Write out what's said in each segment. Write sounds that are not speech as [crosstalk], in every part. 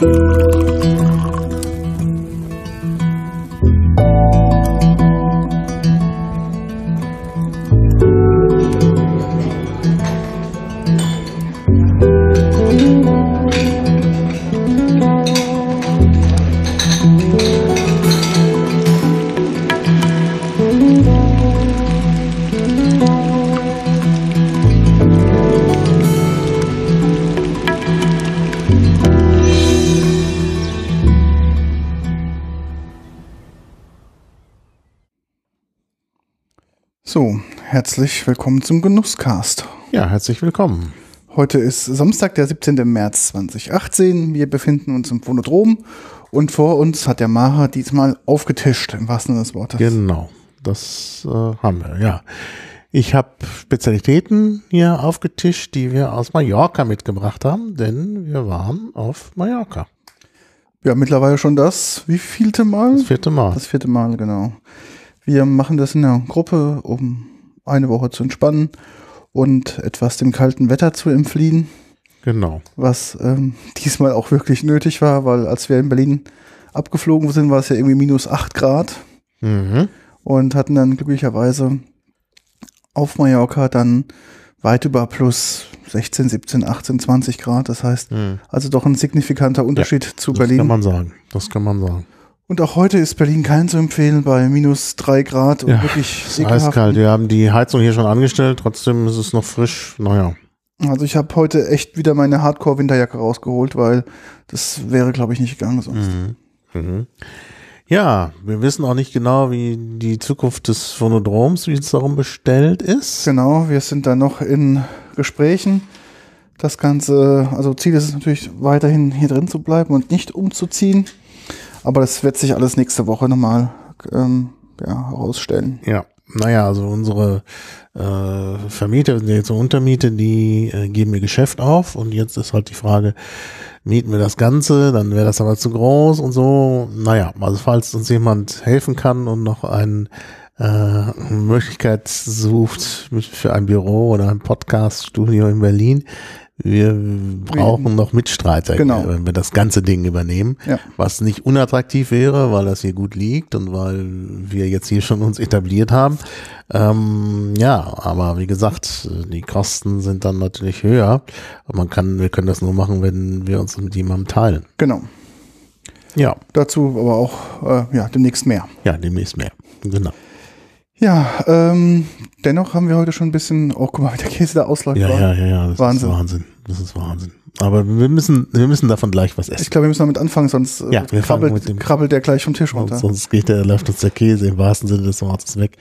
So, herzlich willkommen zum Genusscast. Ja, herzlich willkommen. Heute ist Samstag, der 17. März 2018. Wir befinden uns im Phonodrom und vor uns hat der Maha diesmal aufgetischt, im wahrsten Sinne des Wortes. Genau, das äh, haben wir, ja. Ich habe Spezialitäten hier aufgetischt, die wir aus Mallorca mitgebracht haben, denn wir waren auf Mallorca. Ja, mittlerweile schon das, wie vielte Mal? Das vierte Mal. Das vierte Mal, genau. Wir machen das in der Gruppe, um eine Woche zu entspannen und etwas dem kalten Wetter zu entfliehen, Genau. was ähm, diesmal auch wirklich nötig war, weil als wir in Berlin abgeflogen sind, war es ja irgendwie minus 8 Grad Mhm. und hatten dann glücklicherweise auf Mallorca dann weit über plus 16, 17, 18, 20 Grad. Das heißt, Mhm. also doch ein signifikanter Unterschied zu Das Berlin. kann man sagen. Das kann man sagen. Und auch heute ist Berlin kein zu empfehlen bei minus 3 Grad und Ja, wirklich eiskalt. Wir haben die Heizung hier schon angestellt, trotzdem ist es noch frisch. Naja. Also ich habe heute echt wieder meine Hardcore-Winterjacke rausgeholt, weil das wäre, glaube ich, nicht gegangen sonst. Mhm. Mhm. Ja, wir wissen auch nicht genau, wie die Zukunft des Phonodroms, wie es darum bestellt ist. Genau, wir sind da noch in Gesprächen. Das Ganze, also Ziel ist es natürlich weiterhin hier drin zu bleiben und nicht umzuziehen. Aber das wird sich alles nächste Woche nochmal ähm, ja, herausstellen. Ja, naja, also unsere äh, Vermieter, jetzt so Untermiete, die äh, geben ihr Geschäft auf und jetzt ist halt die Frage, mieten wir das Ganze, dann wäre das aber zu groß und so. Naja, also falls uns jemand helfen kann und noch ein, äh, eine Möglichkeit sucht für ein Büro oder ein Podcast-Studio in Berlin, wir brauchen noch Mitstreiter, Genau. wenn wir das ganze Ding übernehmen Ja. was nicht unattraktiv wäre, weil das hier gut liegt und weil wir jetzt hier schon uns etabliert haben. Ähm, ja, aber wie gesagt, die Kosten sind dann natürlich höher man kann, wir können das nur machen, wenn wir uns mit jemandem teilen. Genau. Ja, Dazu aber auch äh, ja, demnächst mehr. ja, demnächst mehr. Genau. Ja, ähm, dennoch haben wir heute schon ein bisschen, oh guck mal, wie der Käse da ausläuft. Ja, war. ja, ja, ja, das Wahnsinn. ist Wahnsinn. Das ist Wahnsinn. Aber wir müssen, wir müssen davon gleich was Ich essen. glaube, wir müssen damit anfangen, sonst äh, Ja, wir fangen mit krabbelt, dem- krabbelt der gleich vom Tisch runter. Sonst, sonst geht der, läuft uns der Käse im wahrsten Sinne des Wortes weg.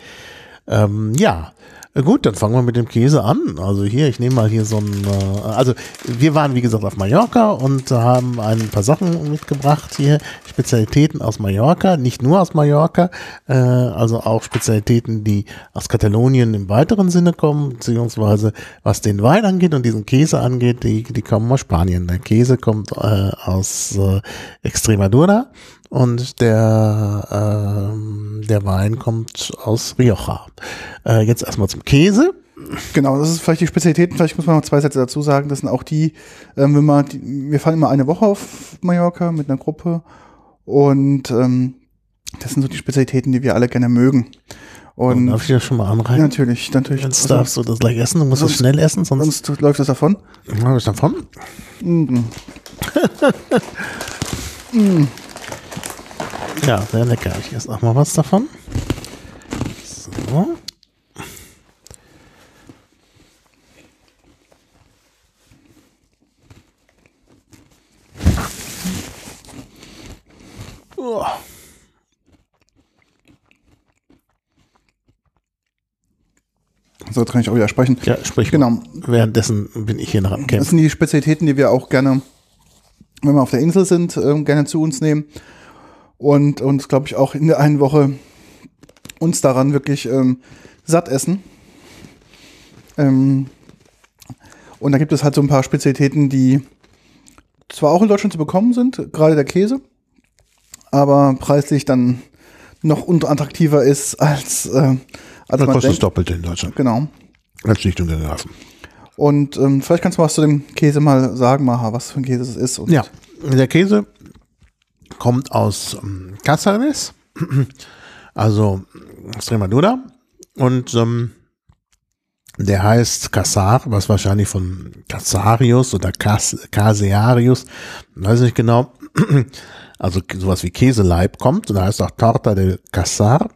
Ähm, ja, äh, gut, dann fangen wir mit dem Käse an. Also hier, ich nehme mal hier so ein, äh, also wir waren wie gesagt auf Mallorca und haben ein paar Sachen mitgebracht hier, Spezialitäten aus Mallorca, nicht nur aus Mallorca, äh, also auch Spezialitäten, die aus Katalonien im weiteren Sinne kommen, beziehungsweise was den Wein angeht und diesen Käse angeht, die, die kommen aus Spanien. Der Käse kommt äh, aus äh, Extremadura und der, ähm, der Wein kommt aus Rioja. Äh, jetzt erstmal zum Käse. Genau, das ist vielleicht die Spezialitäten. Vielleicht muss man noch zwei Sätze dazu sagen. Das sind auch die, ähm, wenn man, die, wir fahren immer eine Woche auf Mallorca mit einer Gruppe und ähm, das sind so die Spezialitäten, die wir alle gerne mögen. Und Darf ich das schon mal ja, anreichen? natürlich, natürlich. Jetzt Also, darfst du das gleich essen, du musst es sonst- schnell essen, sonst, sonst läuft das davon. Hab ich davon. Mhm. [laughs] Ja, sehr lecker. Ich esse auch mal was davon. So. So, jetzt kann ich auch wieder sprechen. Ja, sprich. Genau. mal. Währenddessen bin ich hier noch am Das Kämpfen. sind die Spezialitäten, die wir auch gerne, wenn wir auf der Insel sind, ähm, gerne zu uns nehmen. Und uns, glaube ich, auch in der einen Woche uns daran wirklich ähm, satt essen. Ähm, und da gibt es halt so ein paar Spezialitäten, die zwar auch in Deutschland zu bekommen sind, gerade der Käse, aber preislich dann noch unattraktiver ist als, äh, als Das man kostet das. Doppelte in Deutschland. Genau. Als schlicht und ergreifend. Und ähm, vielleicht kannst du was zu dem Käse mal sagen, Maha, was für ein Käse es ist. Und Ja, der Käse kommt aus ähm, Cáceres, [clears throat] also Extremadura. Und ähm, der heißt Casar, was wahrscheinlich von Casarius oder Cas Casearius, weiß nicht genau, [clears throat] also sowas wie Käseleib kommt. Und da heißt auch Torta del Casar.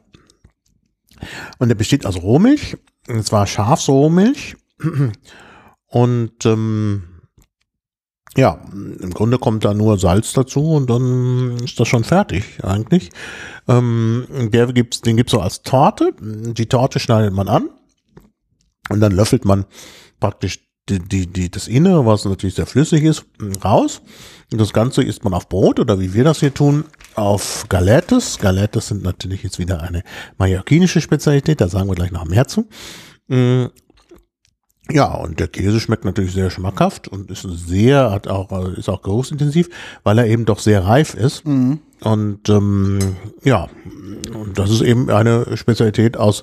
Und der besteht aus Rohmilch, und zwar Schafsrohmilch. [clears throat] Und ähm, ja, im Grunde kommt da nur Salz dazu und dann ist das schon fertig eigentlich. Ähm, der gibt's, den gibt's so als Torte. Die Torte schneidet man an und dann löffelt man praktisch die, die, die, das Innere, was natürlich sehr flüssig ist, raus. Und das Ganze isst man auf Brot oder wie wir das hier tun, auf Galettes. Galettes sind natürlich jetzt wieder eine mallorquinische Spezialität, da sagen wir gleich noch mehr zu. Ja, und der Käse schmeckt natürlich sehr schmackhaft und ist sehr, hat auch, ist auch geruchsintensiv, weil er eben doch sehr reif ist. Mhm. Und ähm, ja, und das ist eben eine Spezialität aus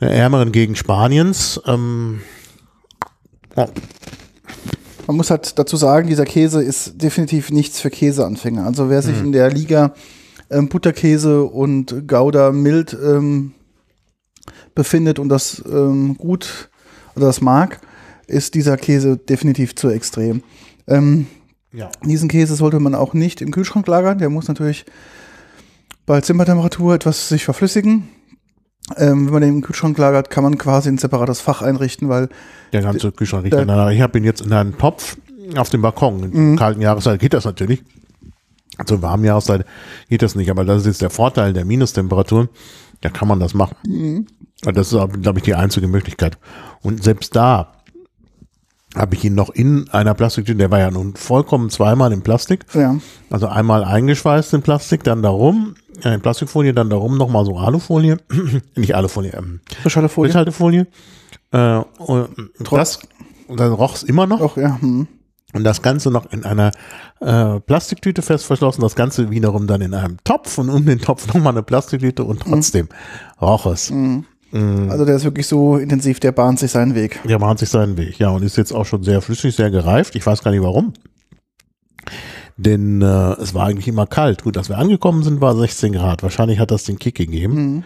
der ärmeren Gegend Spaniens. Ähm, ja. Man muss halt dazu sagen, dieser Käse ist definitiv nichts für Käseanfänger. Also wer sich mhm. in der Liga ähm, Butterkäse und Gouda mild ähm, befindet und das ähm, gut oder das mag, ist dieser Käse definitiv zu extrem. Ähm, ja. Diesen Käse sollte man auch nicht im Kühlschrank lagern. Der muss natürlich bei Zimmertemperatur etwas sich verflüssigen. Ähm, wenn man den im Kühlschrank lagert, kann man quasi ein separates Fach einrichten, weil der ganze Kühlschrank riecht danach. Ich habe ihn jetzt in einem Topf auf dem Balkon. In mhm. kalten Jahreszeit geht das natürlich. Zur warmen Jahreszeit geht das nicht, aber das ist jetzt der Vorteil der Minustemperaturen. Da kann man das machen. Mhm. Das ist, glaube ich, die einzige Möglichkeit. Und selbst da habe ich ihn noch in einer Plastiktüte, der war ja nun vollkommen zweimal in Plastik. Ja. Also einmal eingeschweißt in Plastik, dann darum, äh, in Plastikfolie, dann darum nochmal so Alufolie, [clears throat] nicht Alufolie, ähm, Frischhaltefolie. Frischhaltefolie. Äh, und das, und dann roch es immer noch. Doch, ja. Hm. Und das Ganze noch in einer äh, Plastiktüte fest verschlossen, das Ganze wiederum dann in einem Topf und um den Topf nochmal eine Plastiktüte und trotzdem mhm. roch es. Mhm. Also der ist wirklich so intensiv, der bahnt sich seinen Weg. Der bahnt sich seinen Weg, ja, und ist jetzt auch schon sehr flüssig, sehr gereift. Ich weiß gar nicht warum. Denn äh, es war eigentlich immer kalt. Gut, als wir angekommen sind, war 16 Grad. Wahrscheinlich hat das den Kick gegeben. Mhm.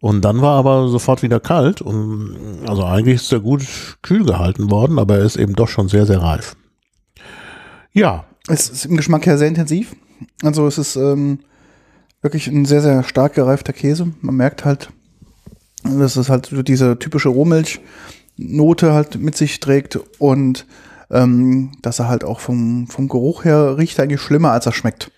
Und dann war aber sofort wieder kalt. Und also eigentlich ist er gut kühl gehalten worden, aber er ist eben doch schon sehr, sehr reif. Ja. Es ist im Geschmack her sehr intensiv. Also es ist ähm, wirklich ein sehr, sehr stark gereifter Käse. Man merkt halt, dass es halt diese typische Rohmilchnote halt mit sich trägt und ähm, dass er halt auch vom, vom Geruch her riecht eigentlich schlimmer, als er schmeckt.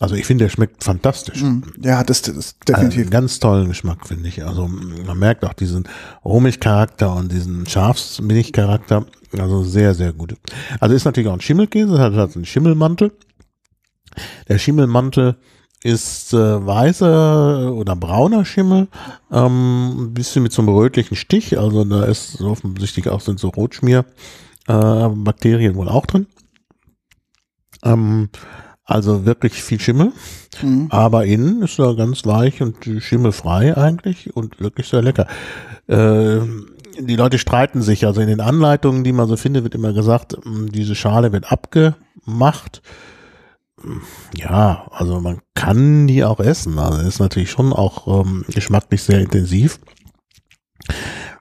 Also ich finde, der schmeckt fantastisch. Mm, ja, das, das definitiv. Einen ganz tollen Geschmack, finde ich. Also man merkt auch diesen Rohmilchcharakter und diesen Schafsmilchcharakter. Also sehr, sehr gut. Also ist natürlich auch ein Schimmelkäse, hat, hat einen Schimmelmantel. Der Schimmelmantel ist äh, weißer oder brauner Schimmel, ähm, ein bisschen mit so einem rötlichen Stich, also da ist offensichtlich auch sind so Rotschmier äh, Bakterien wohl auch drin. Ähm, also wirklich viel Schimmel, mhm. aber innen ist er ganz weich und schimmelfrei eigentlich und wirklich sehr lecker. Äh, die Leute streiten sich, also in den Anleitungen, die man so findet, wird immer gesagt, diese Schale wird abgemacht ja, also man kann die auch essen. Also ist natürlich schon auch ähm, geschmacklich sehr intensiv.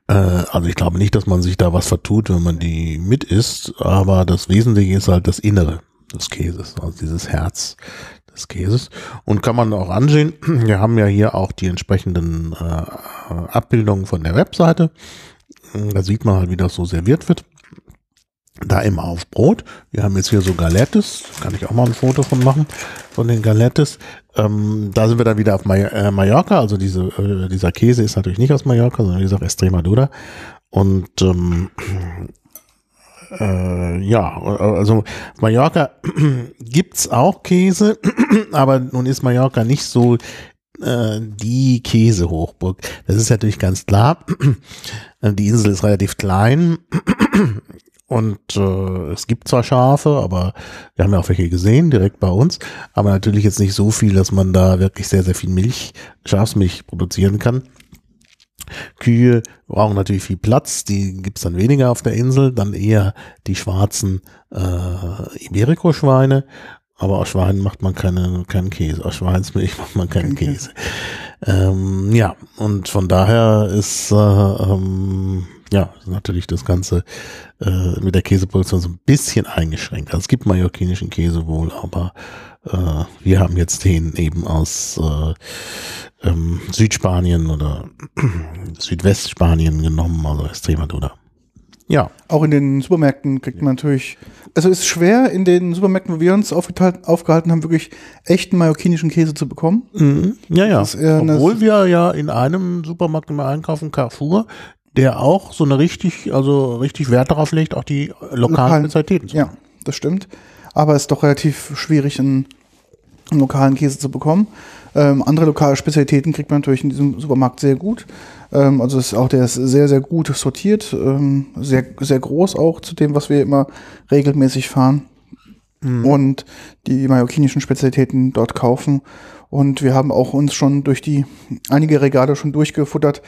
Äh, also ich glaube nicht, dass man sich da was vertut, wenn man die mit isst, aber das Wesentliche ist halt das Innere des Käses, also dieses Herz des Käses. Und kann man auch ansehen, [clears throat] wir haben ja hier auch die entsprechenden äh, Abbildungen von der Webseite. Da sieht man halt, wie das so serviert wird da immer auf Brot. Wir haben jetzt hier so Galettes, kann ich auch mal ein Foto von machen, von den Galettes. Ähm, da sind wir dann wieder auf äh, Mallorca, also diese, äh, dieser Käse ist natürlich nicht aus Mallorca, sondern wie gesagt Extremadura. Und ähm, äh, ja, also Mallorca [clears throat] gibt's auch Käse, [clears throat] aber nun ist Mallorca nicht so äh, die Käsehochburg. Das ist natürlich ganz klar. [clears throat] Die Insel ist relativ klein. Und äh, es gibt zwar Schafe, aber wir haben ja auch welche gesehen, direkt bei uns, aber natürlich jetzt nicht so viel, dass man da wirklich sehr, sehr viel Milch, Schafsmilch produzieren kann. Kühe brauchen natürlich viel Platz, die gibt's dann weniger auf der Insel, dann eher die schwarzen äh, Iberico-Schweine Aber aus Schwein macht man keine, keinen Käse. Aus Schweinsmilch [laughs] macht man keinen Käse. Ähm, ja, und von daher ist äh, ähm, ja natürlich das Ganze äh, mit der Käseproduktion so ein bisschen eingeschränkt. Also es gibt mallorquinischen Käse wohl, aber äh, wir haben jetzt den eben aus äh, ähm, Südspanien oder [clears throat] Südwestspanien genommen, also Extremadura. Ja. Auch in den Supermärkten kriegt man natürlich, also es ist schwer in den Supermärkten, wo wir uns aufgehalten, haben, wirklich echten mallorquinischen Käse zu bekommen. Mhm. Ja, ja. Obwohl wir ja in einem Supermarkt immer einkaufen, Carrefour, der auch so eine richtig, also richtig Wert darauf legt, auch die lokalen Lokalen. Spezialitäten zu Ja, das stimmt. Aber es ist doch relativ schwierig, einen, einen lokalen Käse zu bekommen. Ähm, andere lokale Spezialitäten kriegt man natürlich in diesem Supermarkt sehr gut. Ähm, also ist auch der ist sehr, sehr gut sortiert, ähm, sehr, sehr groß auch zu dem, was wir immer regelmäßig fahren. Und die mallorquinischen Spezialitäten dort kaufen. Und wir haben auch uns schon durch die einige Regale schon durchgefuttert,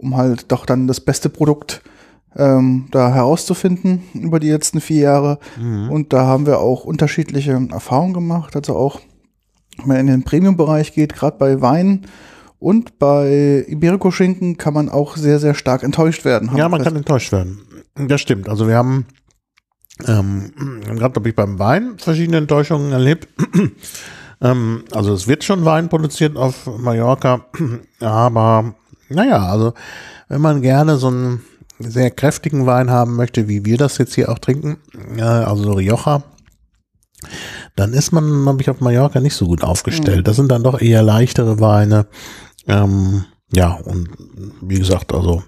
um halt doch dann das beste Produkt ähm, da herauszufinden über die letzten vier Jahre. Und da haben wir auch unterschiedliche Erfahrungen gemacht. Also auch, wenn man in den Premium-Bereich geht, gerade bei Wein und bei Iberico-Schinken kann man auch sehr, sehr stark enttäuscht werden. Ja, man kann enttäuscht werden. Das stimmt. Also wir haben ähm, gerade glaube ich beim Wein verschiedene Enttäuschungen erlebt. [clears throat] ähm, also es wird schon Wein produziert auf Mallorca, [clears throat] aber naja, also wenn man gerne so einen sehr kräftigen Wein haben möchte, wie wir das jetzt hier auch trinken, äh, also so Rioja, dann ist man, glaube ich, auf Mallorca nicht so gut aufgestellt. Das sind dann doch eher leichtere Weine. Ähm, ja, und wie gesagt, also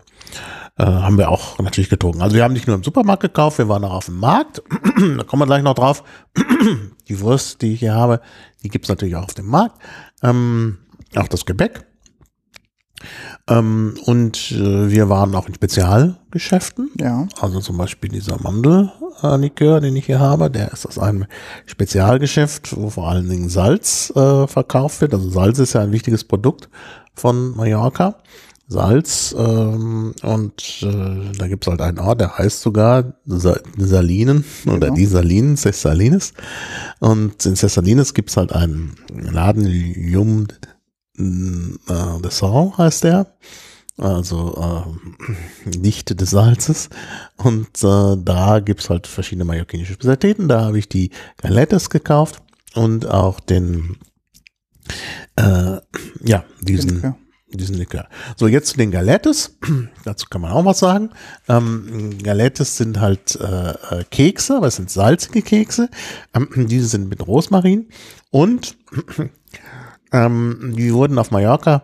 äh, haben wir auch natürlich getrunken. Also wir haben nicht nur im Supermarkt gekauft, wir waren auch auf dem Markt. [clears throat] da kommen wir gleich noch drauf. [clears throat] die Wurst, die ich hier habe, die gibt's natürlich auch auf dem Markt. Ähm, auch das Gebäck. Ähm, und äh, wir waren auch in Spezialgeschäften. Ja, Also zum Beispiel dieser Mandellikör, den ich hier habe, der ist aus einem Spezialgeschäft, wo vor allen Dingen Salz äh, verkauft wird. Also Salz ist ja ein wichtiges Produkt von Mallorca. Salz ähm, und äh, da gibt's halt einen Ort, der heißt sogar Sa Salinen oder Genau. die Salinen, Cessalines. Und in Cessalines gibt's halt einen Laden, Jum äh, de Sang heißt der also äh, Dichte des Salzes. Und äh, da gibt's halt verschiedene mallorquinische Spezialitäten. Da habe ich die Galettes gekauft und auch den, äh, ja, diesen, Likör. diesen Likör. So, jetzt zu den Galettes. [clears throat] Dazu kann man auch was sagen. Ähm, Galettes sind halt äh, äh, Kekse, aber es sind salzige Kekse. Ähm, diese sind mit Rosmarin und [clears throat] ähm, die wurden auf Mallorca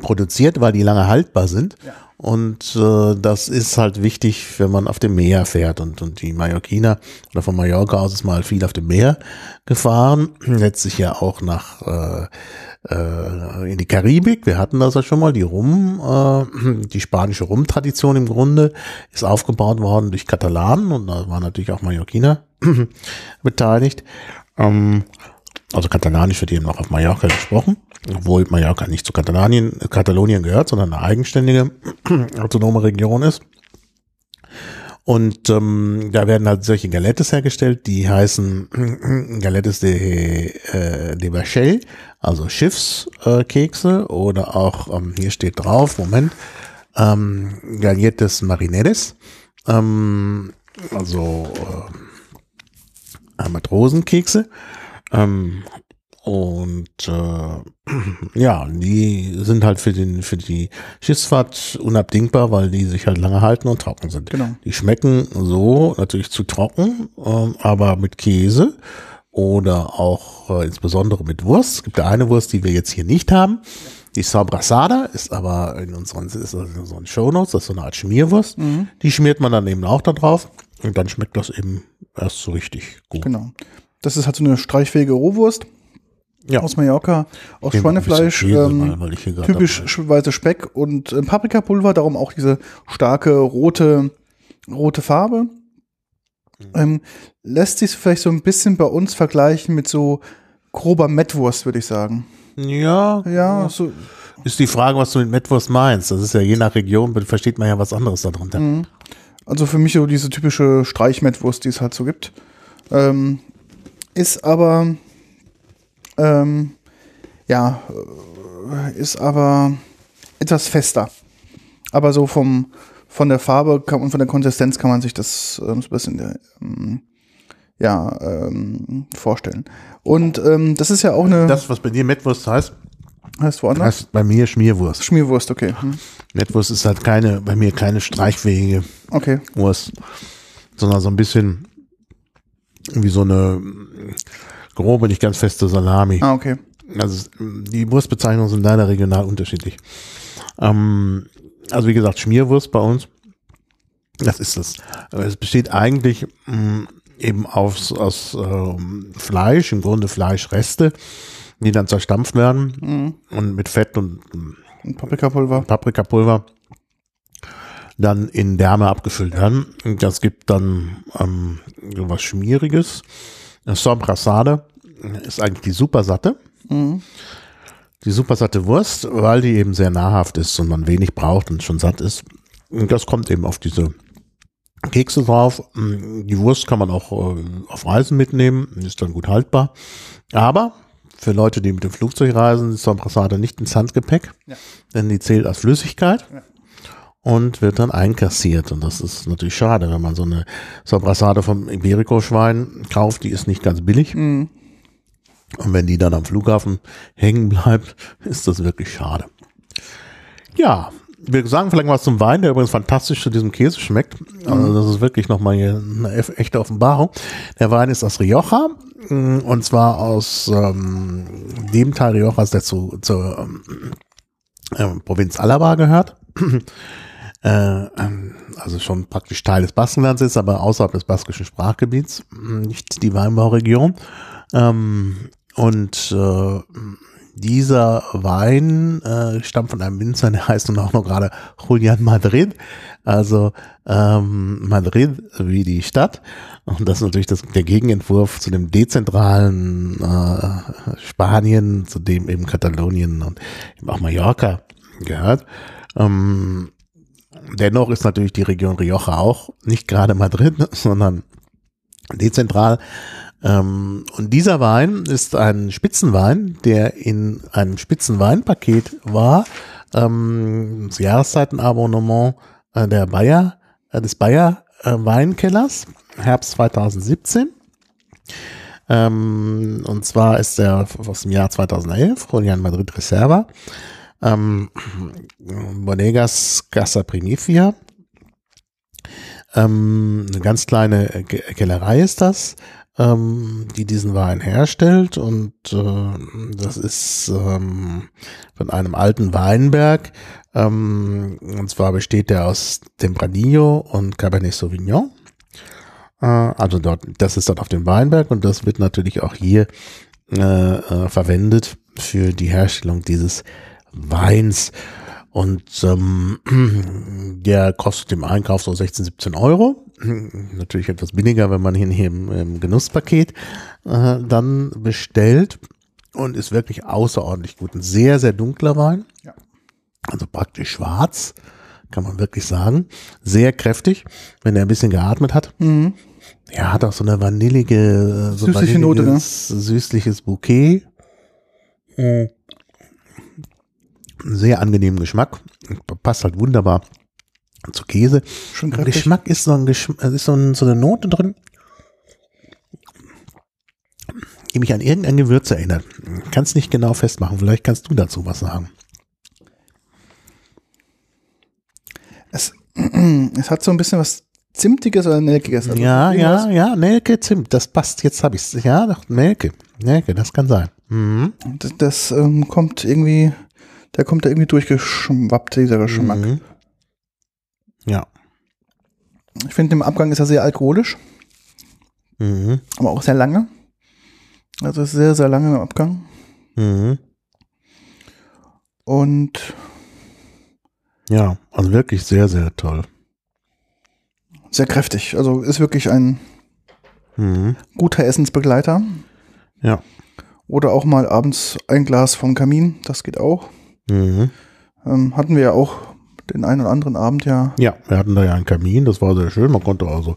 produziert, weil die lange haltbar sind. Und äh, das ist halt wichtig, wenn man auf dem Meer fährt. Und, und die Mallorquiner oder von Mallorca aus ist mal viel auf dem Meer gefahren. Letztlich ja auch nach äh, äh, in die Karibik. Wir hatten das ja schon mal. Die Rum, äh, die spanische Rum-Tradition im Grunde ist aufgebaut worden durch Katalanen und da waren natürlich auch Mallorquiner [clears throat] beteiligt. Ähm, also Katalanisch wird eben auch auf Mallorca gesprochen, obwohl Mallorca nicht zu Katalonien, Katalonien gehört, sondern eine eigenständige [clears throat] autonome Region ist. Und ähm, da werden halt solche Galettes hergestellt, die heißen [clears throat] Galettes de, äh, de Bachel, also Schiffskekse äh, oder auch, ähm, hier steht drauf, Moment, ähm, Gallettes Marineres, ähm, also äh, Matrosenkekse. Ähm, und äh, [clears throat] ja, die sind halt für den für die Schiffsfahrt unabdingbar, weil die sich halt lange halten und trocken sind. Genau. Die schmecken so natürlich zu trocken, ähm, aber mit Käse oder auch äh, insbesondere mit Wurst. Es gibt da eine Wurst, die wir jetzt hier nicht haben. Die Sobrasada ist aber in unseren, ist in unseren Shownotes, das ist so eine Art Schmierwurst. Die schmiert man dann eben auch da drauf und dann schmeckt das eben erst so richtig gut. genau. Das ist halt so eine streichfähige Rohwurst Ja. aus Mallorca, aus Schweinefleisch, ähm, mal, typisch weiße Speck und äh, Paprikapulver, darum auch diese starke rote, rote Farbe. Mhm. Ähm, lässt sich vielleicht so ein bisschen bei uns vergleichen mit so grober Mettwurst, würde ich sagen. Ja, Ja, so, ist die Frage, was du mit Mettwurst meinst. Das ist ja je nach Region, versteht man ja was anderes darunter. also für mich so diese typische Streichmettwurst, die es halt so gibt. Ähm, ist aber, ähm, ja, ist aber etwas fester. Aber so vom, von der Farbe und von der Konsistenz kann man sich das ähm, ein bisschen ähm, ja, ähm, vorstellen. Und ähm, das ist ja auch eine. Das, was bei dir Mettwurst heißt, heißt woanders? heißt bei mir Schmierwurst. Schmierwurst, okay. Hm. Mettwurst ist halt keine, bei mir keine streichfähige Okay. Wurst, sondern so ein bisschen wie so eine grobe, nicht ganz feste Salami. Ah, okay. Also die Wurstbezeichnungen sind leider regional unterschiedlich. Ähm, also wie gesagt, Schmierwurst bei uns, das ist es. Es besteht eigentlich mh, eben aus, aus ähm, Fleisch, im Grunde Fleischreste, die dann zerstampft werden Mhm. und mit Fett und mh, Und Paprikapulver. Paprikapulver dann in Därme abgefüllt werden. Das gibt dann ähm, was Schmieriges. Sobrassade ist eigentlich die supersatte. Mhm. Die supersatte Wurst, weil die eben sehr nahrhaft ist und man wenig braucht und schon satt ist. Und das kommt eben auf diese Kekse drauf. Die Wurst kann man auch äh, auf Reisen mitnehmen, ist dann gut haltbar. Aber für Leute, die mit dem Flugzeug reisen, ist Sobrassade nicht ins Handgepäck, Ja. denn die zählt als Flüssigkeit Ja. Und wird dann einkassiert. Und das ist natürlich schade, wenn man so eine Sobrassade vom Iberico-Schwein kauft, die ist nicht ganz billig. Mhm. Und wenn die dann am Flughafen hängen bleibt, [laughs] ist das wirklich schade. Ja, wir sagen vielleicht was zum Wein, der übrigens fantastisch zu diesem Käse schmeckt. Also das ist wirklich nochmal hier eine echte Offenbarung. Der Wein ist aus Rioja mh, und zwar aus ähm, dem Teil Riojas, der zu, zur ähm, ähm, Provinz Alaba gehört. Äh, ähm, also schon praktisch Teil des Baskenlands ist, aber außerhalb des baskischen Sprachgebiets, mh, nicht die Weinbauregion. Ähm, und äh, dieser Wein äh, stammt von einem Winzer, der heißt nun auch noch gerade Julian Madrid. Also ähm, Madrid wie die Stadt. Und das ist natürlich das, der Gegenentwurf zu dem dezentralen äh, Spanien, zu dem eben Katalonien und eben auch Mallorca gehört. Ähm, dennoch ist natürlich die Region Rioja auch nicht gerade Madrid, [laughs] sondern dezentral. Ähm, und dieser Wein ist ein Spitzenwein, der in einem Spitzenweinpaket war, ähm, das Jahreszeitenabonnement äh, der Bayer, äh, des Bayer äh, Weinkellers, Herbst 2017. Ähm, und zwar ist er aus dem Jahr 2011, Julian Madrid Reserva, ähm, Bodegas Casa Primifia. Ähm, eine ganz kleine Ke- Kellerei ist das, ähm, die diesen Wein herstellt und äh, das ist ähm, von einem alten Weinberg. Ähm, und zwar besteht der aus Tempranillo und Cabernet Sauvignon. Äh, also dort, das ist dort auf dem Weinberg und das wird natürlich auch hier äh, äh, verwendet für die Herstellung dieses Weins. Und ähm, [clears throat] der kostet im Einkauf so 16, 17 Euro. [clears throat] Natürlich etwas billiger, wenn man ihn hier im, im Genusspaket äh, dann bestellt. Und ist wirklich außerordentlich gut. Ein sehr, sehr dunkler Wein. Ja. Also praktisch schwarz, kann man wirklich sagen. Sehr kräftig, wenn er ein bisschen geatmet hat. Mhm. Er hat auch so eine vanillige, so Süßliche Note, ne? süßliches Bouquet. Mm. Sehr angenehmen Geschmack. Passt halt wunderbar zu Käse. Schön Im kräftig. Geschmack ist so, ein Geschm äh, ist so, ein, so eine Note drin, die mich an irgendein Gewürz erinnert. Kannst nicht genau festmachen. Vielleicht kannst du dazu was sagen. Es, [clears throat] es hat so ein bisschen was Zimtiges oder Nelkiges. Also ja, ja, ja, Nelke, Zimt, das passt. Jetzt habe ich es. Ja, doch, Nelke. Nelke, das kann sein. Mhm. Das, das ähm, kommt irgendwie, der kommt da irgendwie durchgeschwappt, dieser Geschmack. Mhm. Ja. Ich finde, im Abgang ist er sehr alkoholisch, Mhm. aber auch sehr lange. Also ist sehr, sehr lange im Abgang. Mhm. Und Ja, also wirklich sehr, sehr toll. sehr kräftig. Also ist wirklich ein Mhm. guter Essensbegleiter. Ja. Oder auch mal abends ein Glas vom Kamin, das geht auch. Mhm. Ähm, hatten wir ja auch den einen oder anderen Abend ja. Ja, wir hatten da ja einen Kamin, das war sehr schön. Man konnte also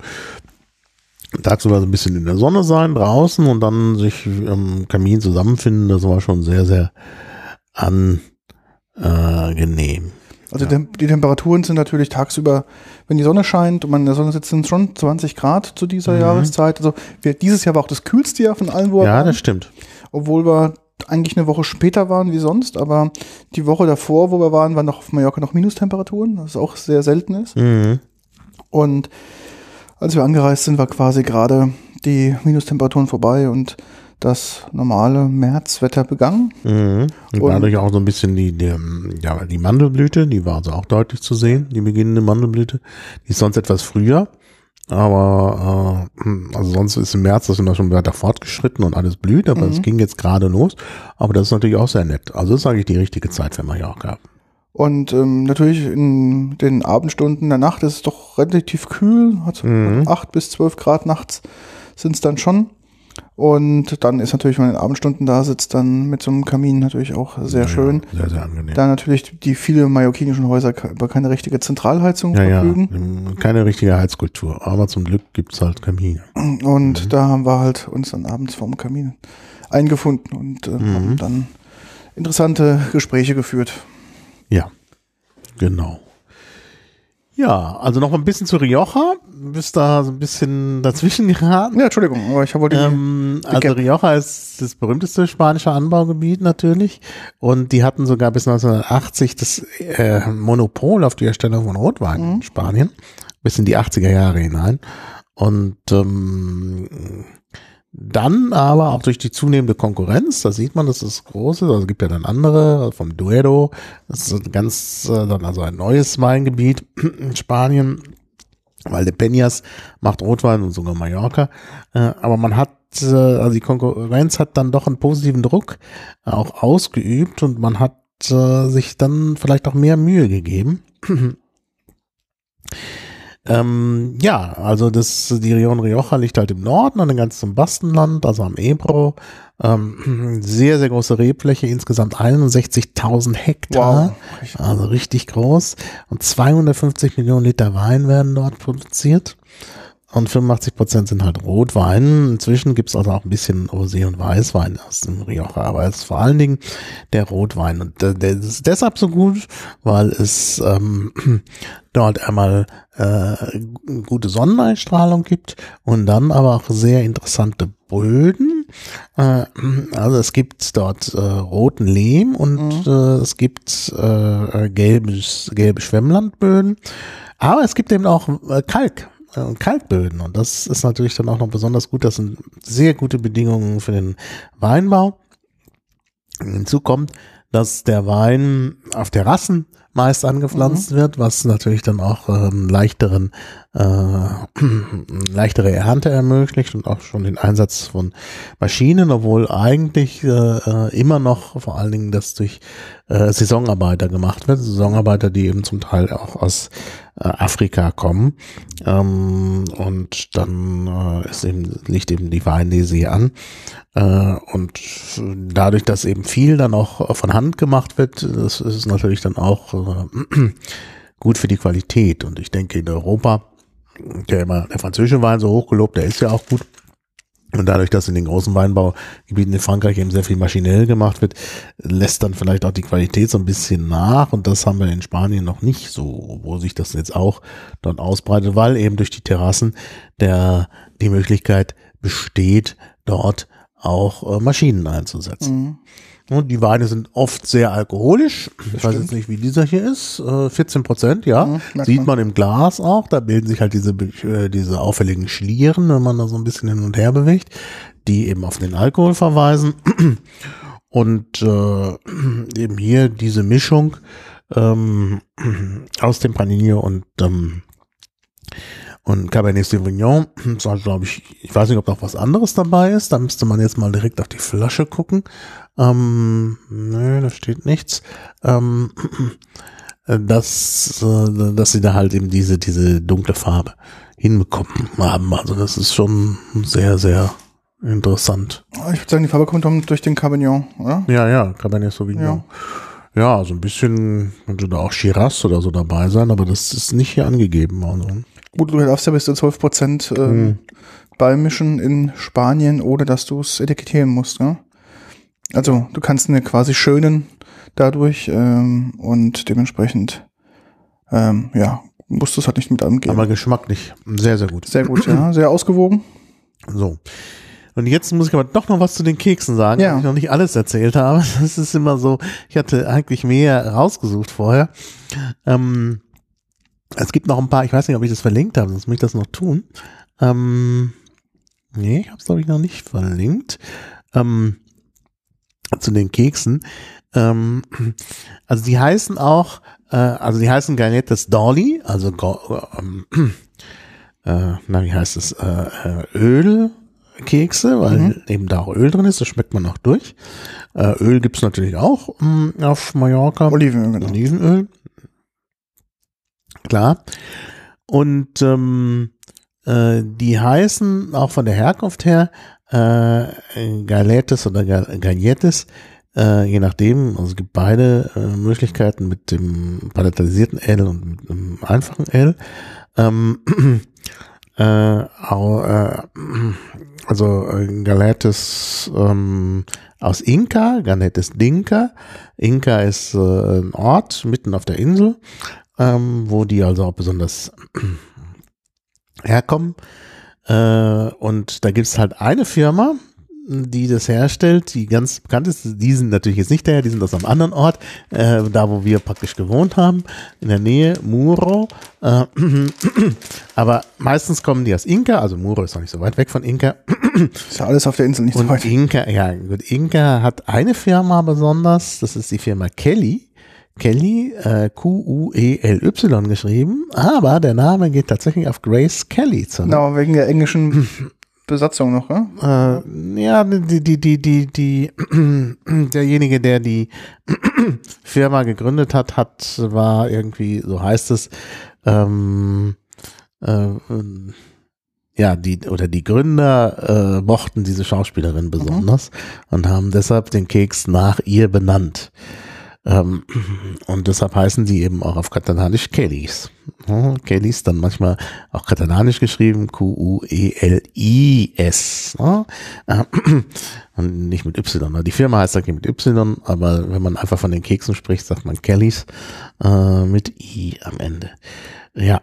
tagsüber so ein bisschen in der Sonne sein, draußen und dann sich am Kamin zusammenfinden, das war schon sehr, sehr angenehm. Also ja. die Temperaturen sind natürlich tagsüber, wenn die Sonne scheint und man in der Sonne sitzt, sind schon 20 Grad zu dieser mhm. Jahreszeit. Also wir, dieses Jahr war auch das kühlste Jahr von allen, wo Ja, das stimmt. Obwohl wir eigentlich eine Woche später waren wie sonst, aber die Woche davor, wo wir waren, waren noch auf Mallorca noch Minustemperaturen, was auch sehr selten ist. Mhm. Und als wir angereist sind, war quasi gerade die Minustemperaturen vorbei und das normale Märzwetter begangen. Mhm. Und, und dadurch auch so ein bisschen die, die, ja, die Mandelblüte, die war also auch deutlich zu sehen, die beginnende Mandelblüte. Die ist sonst etwas früher. Aber äh, also sonst ist im März das sind wir schon weiter fortgeschritten und alles blüht, aber es mhm. ging jetzt gerade los. Aber das ist natürlich auch sehr nett. Also das ist eigentlich die richtige Zeit für Mallorca. Und ähm, natürlich in den Abendstunden der Nacht ist es doch relativ kühl, hat mhm. 8 bis 12 Grad nachts sind es dann schon. Und dann ist natürlich, wenn man in den Abendstunden da sitzt, dann mit so einem Kamin natürlich auch sehr ja, schön. Ja, sehr, sehr angenehm. Da natürlich die viele mallorquinischen Häuser über keine richtige Zentralheizung ja, verfügen. Ja, keine richtige Heizkultur, aber zum Glück gibt's halt Kamine. Und mhm. da haben wir halt uns dann abends vorm Kamin eingefunden und äh, mhm. haben dann interessante Gespräche geführt. Ja, genau. Ja, also noch ein bisschen zu Rioja. Bist da so ein bisschen dazwischen [laughs] geraten. Ja, Entschuldigung, aber ich wollte. Ähm, also Rioja ist das berühmteste spanische Anbaugebiet natürlich. Und die hatten sogar bis 1980 das äh, Monopol auf die Erstellung von Rotwein mhm. in Spanien. Bis in die 80er Jahre hinein. Und ähm, dann aber auch durch die zunehmende Konkurrenz, da sieht man, dass es groß ist, also es gibt ja dann andere, vom Duero, das ist ein ganz, äh, dann also ein neues Weingebiet in Spanien, weil de Peñas macht Rotwein und sogar Mallorca, äh, aber man hat, äh, also die Konkurrenz hat dann doch einen positiven Druck auch ausgeübt und man hat sich dann vielleicht auch mehr Mühe gegeben. Ähm, ja, also das, die Region Rioja liegt halt im Norden, an dem ganzen Bastenland, also am Ebro. Ähm, [clears throat] sehr, sehr große Rebfläche, insgesamt 61.000 Hektar. Wow. Also richtig groß. Und 250 Millionen Liter Wein werden dort produziert. Und 85 Prozent sind halt Rotwein. Inzwischen gibt's also auch ein bisschen Rosé und Weißwein aus dem Rioja, aber es ist vor allen Dingen der Rotwein. Und der, ist deshalb so gut, weil es ähm, [clears throat] dort einmal äh, gute Sonneneinstrahlung gibt und dann aber auch sehr interessante Böden. Äh, also es gibt dort äh, roten Lehm und mhm. äh, es gibt äh, gelbes, gelbe Schwemmlandböden. Aber es gibt eben auch äh, Kalk und Kalkböden. Und das ist natürlich dann auch noch besonders gut. Das sind sehr gute Bedingungen für den Weinbau. Hinzu kommt, dass der Wein auf Terrassen meist angepflanzt mhm. wird, was natürlich dann auch ähm, leichteren, äh, [clears throat] leichtere Ernte ermöglicht und auch schon den Einsatz von Maschinen, obwohl eigentlich äh, äh, immer noch vor allen Dingen das durch äh, Saisonarbeiter gemacht wird, Saisonarbeiter, die eben zum Teil auch aus äh, Afrika kommen. Ähm, und dann äh, ist eben, liegt eben die Weinlese hier an. Äh, und dadurch, dass eben viel dann auch von Hand gemacht wird, das ist natürlich dann auch äh, [clears throat] gut für die Qualität. Und ich denke in Europa, der immer der französische Wein so hochgelobt, der ist ja auch gut. Und dadurch, dass in den großen Weinbaugebieten in Frankreich eben sehr viel maschinell gemacht wird, lässt dann vielleicht auch die Qualität so ein bisschen nach. Und das haben wir in Spanien noch nicht so, wo sich das jetzt auch dort ausbreitet, weil eben durch die Terrassen der, die Möglichkeit besteht, dort auch äh, Maschinen einzusetzen. Mhm. Und die Weine sind oft sehr alkoholisch. Ich weiß jetzt nicht, wie dieser hier ist. Äh, 14 Prozent, ja. Mhm, Sieht man im Glas auch. Da bilden sich halt diese, äh, diese auffälligen Schlieren, wenn man da so ein bisschen hin und her bewegt, die eben auf den Alkohol verweisen. [clears throat] Und äh, [clears throat] eben hier diese Mischung ähm, [clears throat] aus dem Panini und ähm, und Cabernet Sauvignon, [clears throat] so glaube ich, ich weiß nicht, ob noch was anderes dabei ist. Da müsste man jetzt mal direkt auf die Flasche gucken. Ähm, nö, da steht nichts. Ähm, [clears throat] dass, äh, dass sie da halt eben diese, diese dunkle Farbe hinbekommen haben. Also das ist schon sehr, sehr interessant. Ich würde sagen, die Farbe kommt durch den Cabernet, oder? Ja, ja, Cabernet Sauvignon. Ja. ja, so ein bisschen könnte da auch Shiraz oder so dabei sein, aber das ist nicht hier angegeben. Also. Gut, du darfst ja bis zu 12 Prozent äh, Hm. beimischen in Spanien, ohne dass du es etikettieren musst. Ne? Also du kannst eine quasi schönen dadurch ähm, und dementsprechend ähm, ja musst du es halt nicht mit angeben. Aber geschmacklich sehr, sehr gut. Sehr gut, ja, [clears throat] sehr ausgewogen. So. Und jetzt muss ich aber doch noch was zu den Keksen sagen, Ja. weil ich noch nicht alles erzählt habe. [laughs] Das ist immer so, ich hatte eigentlich mehr rausgesucht vorher. Ähm, es gibt noch ein paar, ich weiß nicht, ob ich das verlinkt habe, sonst muss ich das noch tun. Ähm, nee, ich habe es glaube ich noch nicht verlinkt. Ähm, zu den Keksen. Ähm, also die heißen auch, äh, also die heißen Ganettes Dolly, also ähm, äh, na wie heißt es, äh, äh, Ölkekse, weil Mhm. eben da auch Öl drin ist, das schmeckt man auch durch. Äh, Öl gibt's natürlich auch mh, auf Mallorca. Olivenöl, genau. Olivenöl. Klar. Und ähm, äh, die heißen auch von der Herkunft her äh, Galettes oder Ga- Gagnettes, äh, je nachdem. Also es gibt beide äh, Möglichkeiten mit dem palatalisierten L und mit dem einfachen L. Ähm, [clears throat] äh, äh, also äh, Galettes ähm, aus Inka, Ganettes Dinka. Inka ist äh, ein Ort mitten auf der Insel, ähm, wo die also auch besonders [clears throat] herkommen. Äh, und da gibt es halt eine Firma, die das herstellt, die ganz bekannt ist. Die sind natürlich jetzt nicht daher, die sind aus einem anderen Ort, äh, da wo wir praktisch gewohnt haben, in der Nähe, Muro. Äh, [clears throat] aber meistens kommen die aus Inka, also Muro ist noch nicht so weit weg von Inka. [clears throat] Ist ja alles auf der Insel nicht so weit. Inka, ja gut, Inka hat eine Firma besonders, das ist die Firma Kelly. Kelly, äh, Q-U-E-L-Y geschrieben, aber der Name geht tatsächlich auf Grace Kelly zurück. Genau, wegen der englischen [laughs] Besatzung noch, ja? Äh, ja, die, die, die, die, die, [clears throat] derjenige, der die [clears throat] Firma gegründet hat, hat, war irgendwie, so heißt es, ähm, äh, ja, die, oder die Gründer äh, mochten diese Schauspielerin besonders und haben deshalb den Keks nach ihr benannt. Ähm, [clears throat] und deshalb heißen die eben auch auf Katalanisch Kellys. Kellys dann manchmal auch katalanisch geschrieben, Q-U-E-L-I-S. Äh, [clears throat] und nicht mit Y. Die Firma heißt eigentlich mit Y, aber wenn man einfach von den Keksen spricht, sagt man Kellys äh, mit I am Ende. Ja,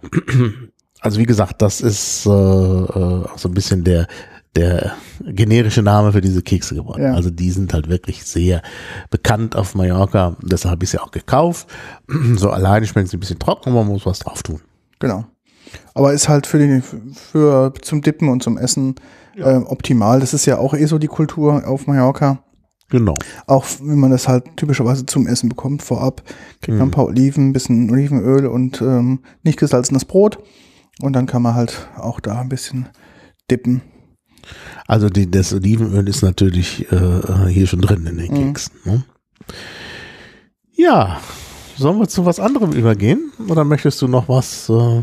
[clears throat] also wie gesagt, das ist äh, äh, so ein bisschen der der generische Name für diese Kekse geworden. Ja. Also die sind halt wirklich sehr bekannt auf Mallorca. Deshalb habe ich sie auch gekauft. [clears throat] So alleine schmecken sie ein bisschen trocken, aber man muss was drauf tun. Genau. Aber ist halt für, die, für zum Dippen und zum Essen äh, optimal. Das ist ja auch eh so die Kultur auf Mallorca. Genau. Auch wenn man das halt typischerweise zum Essen bekommt vorab, kriegt man ein paar Oliven, ein bisschen Olivenöl und ähm, nicht gesalzenes Brot. Und dann kann man halt auch da ein bisschen dippen. Also die, das Olivenöl ist natürlich äh, hier schon drin in den Keksen. Ne? Ja, sollen wir zu was anderem übergehen? Oder möchtest du noch was? Äh,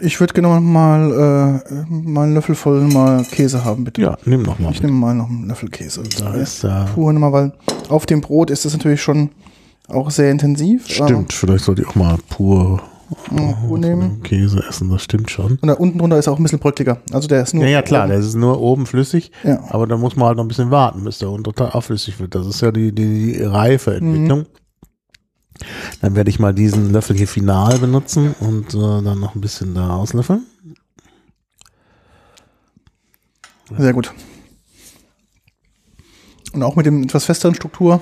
Ich würde gerne mal, äh, mal einen Löffel voll mal Käse haben, bitte. ja, nimm noch mal. Ich nehme mal noch einen Löffel Käse. Da ist ja. Pur nochmal, weil auf dem Brot ist das natürlich schon auch sehr intensiv. Stimmt, vielleicht sollte ich auch mal pur Aber, pur nehmen. Käse essen, das stimmt schon. Und da unten drunter ist auch ein bisschen bröckliger. Also der ist nur. Ja, ja, klar, der ist nur oben flüssig, Ja. aber da muss man halt noch ein bisschen warten, bis der untere auch flüssig wird. Das ist ja die, die, die reife Entwicklung. Dann werde ich mal diesen Löffel hier final benutzen und äh, dann noch ein bisschen da auslöffeln. Sehr gut. Und auch mit dem etwas festeren Struktur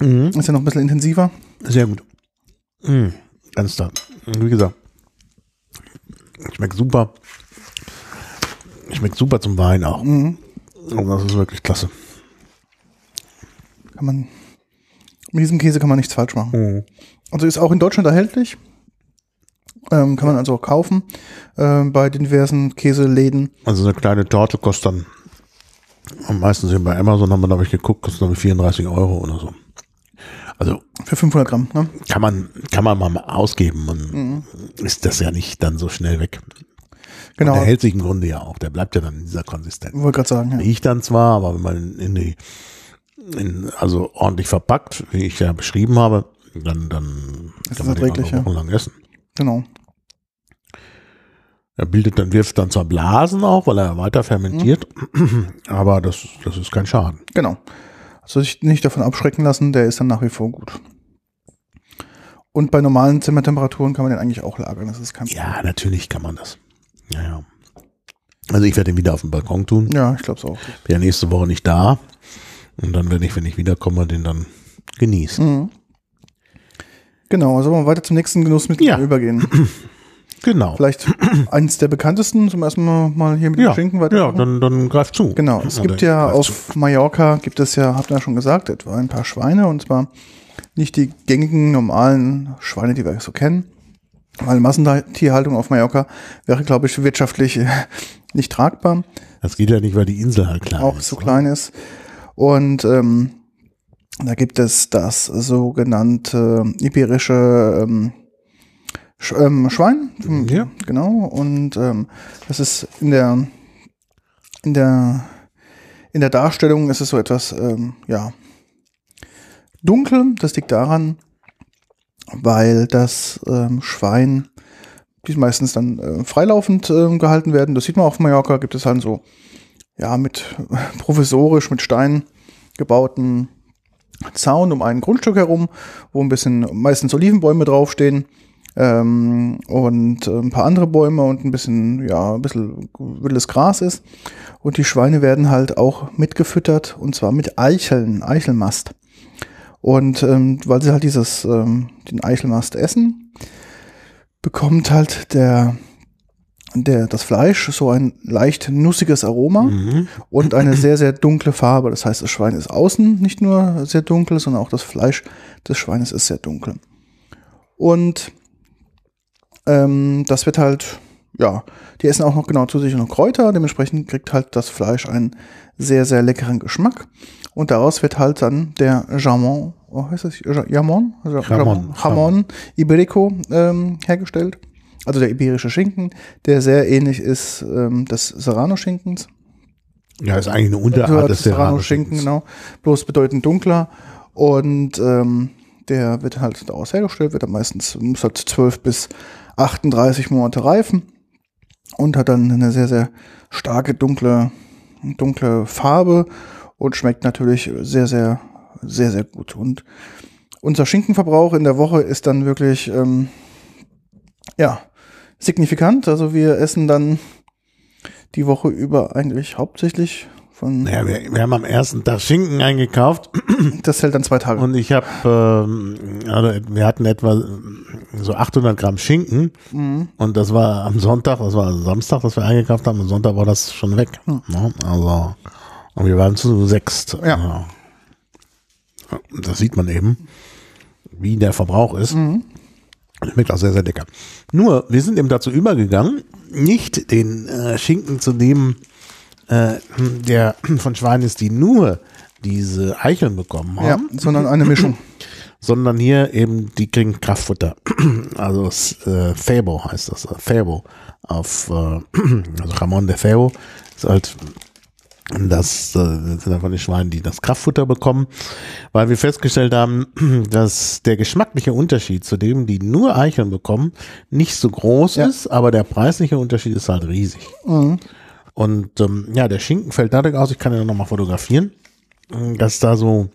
Mhm. ist ja noch ein bisschen intensiver. Sehr gut. Mhm. Ganz da. Wie gesagt, schmeckt super. Schmeckt super zum Wein auch. Mhm. Und das ist wirklich klasse. Kann man, mit diesem Käse kann man nichts falsch machen. Mhm. Also ist auch in Deutschland erhältlich. Ähm, kann man also auch kaufen äh, bei den diversen Käseläden. Also eine kleine Torte kostet dann am meisten sind bei Amazon haben wir, glaube ich, geguckt, kostet glaube ich 34 Euro oder so. Also Für 500 Gramm. Ne? kann man, kann man mal ausgeben und ist das ja nicht dann so schnell weg. Genau. Der hält sich im Grunde ja auch, der bleibt ja dann in dieser Konsistenz. Wollte gerade sagen. Ja. Riecht dann zwar, aber wenn man in die, in, also ordentlich verpackt, wie ich ja beschrieben habe, dann, dann Das kann man den auch erträglich, noch ja. essen. Genau. Er bildet dann, wirft dann zwar Blasen auch, weil er weiter fermentiert, aber das, das ist kein Schaden. Genau. Also sich nicht davon abschrecken lassen, der ist dann nach wie vor gut. Und bei normalen Zimmertemperaturen kann man den eigentlich auch lagern. Das ist kein Ja, natürlich kann man das. Ja, ja. Also ich werde den wieder auf den Balkon tun. Ja, ich glaube es auch. Bin ja nächste Woche nicht da. Und dann werde ich, wenn ich wiederkomme, den dann genießen. Mhm. Genau, also wollen wir weiter zum nächsten Genussmittel Ja. übergehen. [clears throat] Genau. Vielleicht eins der bekanntesten, zum ersten Mal, mal hier mit ja, dem Schinken ja, weitermachen. dann, dann greif zu. Genau, es gibt ja auf Mallorca, gibt es ja, habt ihr ja schon gesagt, etwa ein paar Schweine und zwar nicht die gängigen normalen Schweine, die wir so kennen. Weil Massentierhaltung auf Mallorca wäre, glaube ich, wirtschaftlich äh, nicht tragbar, Das geht ja nicht, weil die Insel halt klein auch ist. so klein ist. Und ähm, da gibt es das sogenannte iberische ähm, Sch ähm, Schwein. Ja. Genau. Und ähm, das ist in der in der in der Darstellung ist es so etwas ähm, ja dunkel. Das liegt daran, weil das ähm, Schwein die meistens dann äh, freilaufend ähm, gehalten werden. Das sieht man auf Mallorca. Gibt es halt so ja mit [laughs] provisorisch mit Stein gebauten Zaun um ein Grundstück herum, wo ein bisschen meistens Olivenbäume draufstehen ähm, und äh, ein paar andere Bäume und ein bisschen, ja, ein bisschen wildes Gras ist. Und die Schweine werden halt auch mitgefüttert und zwar mit Eicheln, Eichelmast. Und ähm, weil sie halt dieses, ähm, den Eichelmast essen, bekommt halt der, der, das Fleisch so ein leicht nussiges Aroma Mhm. und eine sehr, sehr dunkle Farbe. Das heißt, das Schwein ist außen nicht nur sehr dunkel, sondern auch das Fleisch des Schweines ist sehr dunkel. Und ähm, das wird halt, ja, die essen auch noch genau zusätzlich noch Kräuter, dementsprechend kriegt halt das Fleisch einen sehr, sehr leckeren Geschmack. Und daraus wird halt dann der Jamon, oh, heißt das Ja- Jamon? Also Jamon. Jamon Iberico ähm, hergestellt. Also der iberische Schinken, der sehr ähnlich ist ähm, des Serrano-Schinkens. Ja, ist eigentlich eine Unterart des Serrano-Schinken, Serrano-Schinkens. genau. Bloß bedeutend dunkler. Und ähm, der wird halt daraus hergestellt, wird dann meistens, muss halt 12 bis 38 Monate reifen und hat dann eine sehr, sehr starke dunkle, dunkle Farbe und schmeckt natürlich sehr, sehr, sehr, sehr gut. Und unser Schinkenverbrauch in der Woche ist dann wirklich, ähm, ja, signifikant. Also wir essen dann die Woche über eigentlich hauptsächlich von, Naja, wir, wir haben am ersten Tag Schinken eingekauft das hält dann zwei Tage. und ich habe, ähm, also wir hatten etwa so 800 Gramm Schinken Mhm. und das war am Sonntag, das war Samstag, dass wir eingekauft haben, am Sonntag war das schon weg. Ne? Also, und wir waren zu sechst. Ja. Ja. Das sieht man eben, wie der Verbrauch ist. Mhm. Schmeckt auch sehr, sehr lecker. Nur, wir sind eben dazu übergegangen, nicht den äh, Schinken zu nehmen, äh, der [clears throat] von Schweinen ist, die nur diese Eicheln bekommen ja, haben, sondern eine Mischung. [clears throat] sondern hier eben, die kriegen Kraftfutter. [clears throat] Also äh, Fabo heißt das, äh, Fabo auf, äh, also Ramon de Fabo ist halt das äh, sind einfach die Schweine, die das Kraftfutter bekommen, weil wir festgestellt haben, dass der geschmackliche Unterschied zu dem, die nur Eicheln bekommen, nicht so groß Ja. ist, aber der preisliche Unterschied ist halt riesig. Mhm. Und ähm, ja, der Schinken fällt dadurch aus, ich kann ihn noch mal fotografieren, dass da so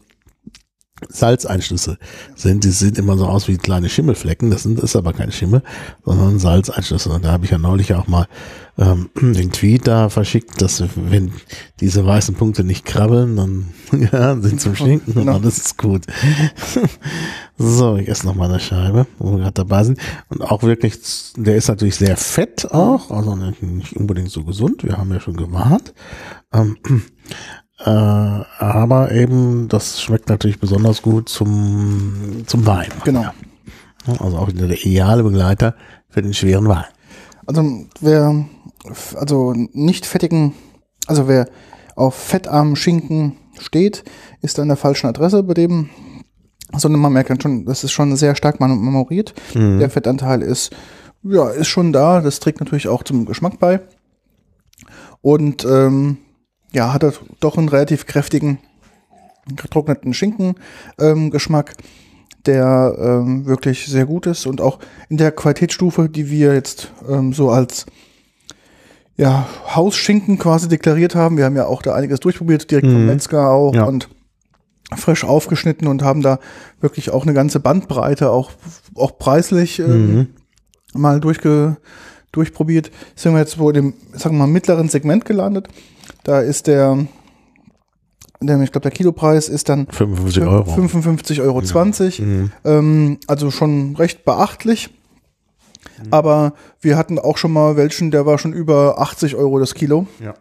Salzeinschlüsse sind. Die sehen immer so aus wie kleine Schimmelflecken. Das sind ist aber kein Schimmel, sondern Salzeinschlüsse. Und da habe ich ja neulich auch mal ähm, [clears throat] den Tweet da verschickt, dass wenn diese weißen Punkte nicht krabbeln, dann [laughs] ja, sind zum Schinken und Genau. alles ist gut. [laughs] so, ich esse noch mal eine Scheibe, wo wir gerade dabei sind. Und auch wirklich, der ist natürlich sehr fett auch, also nicht, nicht unbedingt so gesund. Wir haben ja schon gewarnt. Ähm, äh, aber eben, das schmeckt natürlich besonders gut zum, zum Wein. Genau. Also auch der ideale Begleiter für den schweren Wein. Also wer also nicht fettigen, also wer auf fettarmen Schinken steht, ist an der falschen Adresse bei dem, sondern man merkt dann schon, das ist schon sehr stark man- memoriert. Der Fettanteil ist ja ist schon da. Das trägt natürlich auch zum Geschmack bei und ähm, ja hat er doch einen relativ kräftigen getrockneten Schinken ähm, Geschmack der ähm, wirklich sehr gut ist und auch in der Qualitätsstufe, die wir jetzt ähm, so als ja, Hausschinken quasi deklariert haben. Wir haben ja auch da einiges durchprobiert, direkt vom Mhm. Metzger auch Ja. und frisch aufgeschnitten und haben da wirklich auch eine ganze Bandbreite, auch, auch preislich ähm, Mhm. mal durchge, durchprobiert. Sind wir jetzt wohl im, sagen wir mal, mittleren Segment gelandet. Da ist der, der ich glaube, der Kilopreis ist dann 55 Euro. 55,20 Euro. Mhm. Ähm, also schon recht beachtlich. Aber wir hatten auch schon mal welchen, der war schon über 80 Euro das Kilo, Ja.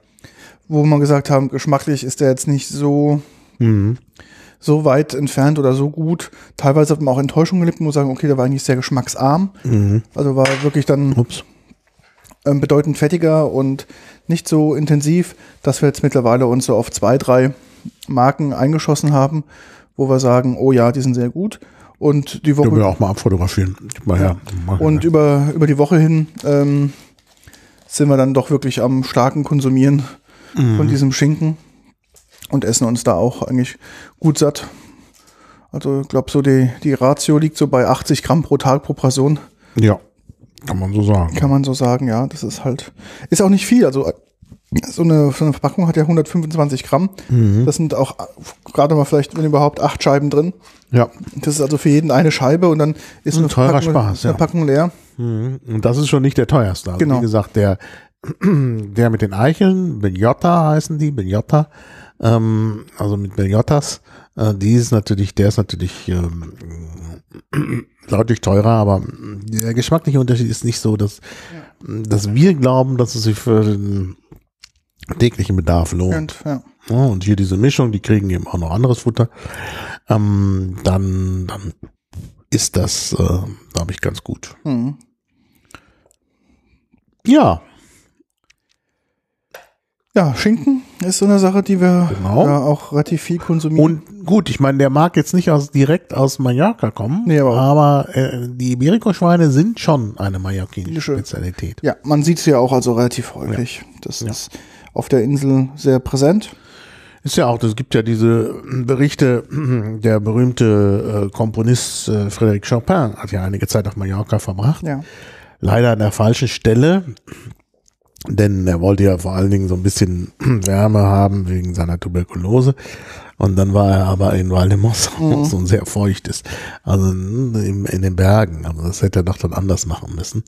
wo wir gesagt haben, geschmacklich ist der jetzt nicht so, Mhm. so weit entfernt oder so gut. Teilweise hat man auch Enttäuschung gelebt und muss sagen, okay, der war eigentlich sehr geschmacksarm. Mhm. Also war wirklich dann Ups. Ähm, bedeutend fettiger und nicht so intensiv, dass wir jetzt mittlerweile uns so auf zwei, drei Marken eingeschossen haben, wo wir sagen, oh ja, die sind sehr gut. Und die Können wir Woche auch mal abfotografieren. Mal her. Mach und ja. über, über die Woche hin ähm, sind wir dann doch wirklich am starken Konsumieren Mhm. von diesem Schinken und essen uns da auch eigentlich gut satt. Also ich glaube, so die, die Ratio liegt so bei 80 Gramm pro Tag pro Person. ja, kann man so sagen. Kann man so sagen, ja. Das ist halt, ist auch nicht viel. Also so eine, so eine Verpackung hat ja 125 Gramm. Mhm. Das sind auch gerade mal vielleicht, wenn überhaupt, acht Scheiben drin. Ja. Das ist also für jeden eine Scheibe und dann ist Ein eine teurer Packung, Spaß, eine ja. Packung leer. Mhm. Und das ist schon nicht der teuerste. Also Genau. Wie gesagt, der, [clears throat] der mit den Eicheln, Benjotta heißen die, Benjotta, ähm, also mit Benjottas, äh, die ist natürlich, der ist natürlich ähm, deutlich teurer, aber der geschmackliche Unterschied ist nicht so, dass, dass wir glauben, dass es sich für den täglichen Bedarf lohnt. Und, ja. Ja, und hier diese Mischung, die kriegen eben auch noch anderes Futter. Ähm, dann, dann ist das, äh, glaube ich, ganz gut. Mhm. Ja, Ja, Schinken ist so eine Sache, die wir Genau. ja, auch relativ viel konsumieren. und gut, ich meine, der mag jetzt nicht aus, direkt aus Mallorca kommen, Nee, aber- aber äh, die Iberico-Schweine sind schon eine mallorquinische. Spezialität. ja, man sieht es ja auch also relativ häufig. Das Ja. ist auf der Insel sehr präsent. Ist ja auch, es gibt ja diese Berichte, [clears throat] der berühmte äh, Komponist äh, Frédéric Chopin hat ja einige Zeit auf Mallorca verbracht. Ja. leider an der falschen Stelle, denn er wollte ja vor allen Dingen so ein bisschen [clears throat] Wärme haben wegen seiner Tuberkulose. Und dann war er aber in Valdemos, wo es so sehr feucht ist. Also in, in den Bergen. Also das hätte er doch dann anders machen müssen.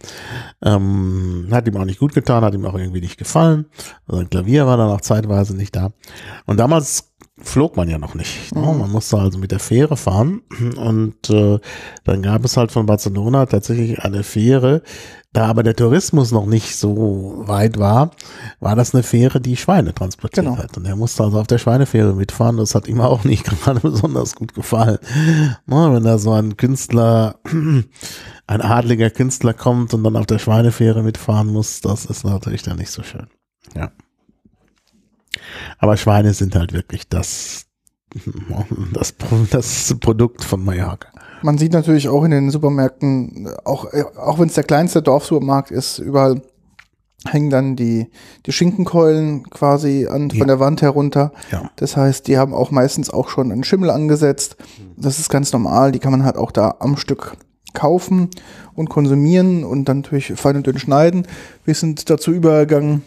Ähm, hat ihm auch nicht gut getan, hat ihm auch irgendwie nicht gefallen. Also ein Klavier war dann auch zeitweise nicht da. Und damals flog man ja noch nicht. Ne? Man musste also mit der Fähre fahren. Und äh, dann gab es halt von Barcelona tatsächlich eine Fähre, da aber der Tourismus noch nicht so weit war, war das eine Fähre, die Schweine transportiert Genau. hat. Und er musste also auf der Schweinefähre mitfahren. Das hat ihm auch nicht [laughs] gerade besonders gut gefallen. Na, wenn da so ein Künstler, [clears throat] ein adliger Künstler kommt und dann auf der Schweinefähre mitfahren muss, das ist natürlich dann nicht so schön. Ja. Aber Schweine sind halt wirklich das, [laughs] das, das Produkt von Mallorca. Man sieht natürlich auch in den Supermärkten, auch, auch wenn es der kleinste Dorfsupermarkt ist, überall hängen dann die, die Schinkenkeulen quasi an, Ja. von der Wand herunter. Ja. Das heißt, die haben auch meistens auch schon einen Schimmel angesetzt. Das ist ganz normal. Die kann man halt auch da am Stück kaufen und konsumieren und dann natürlich fein und dünn schneiden. Wir sind dazu übergegangen,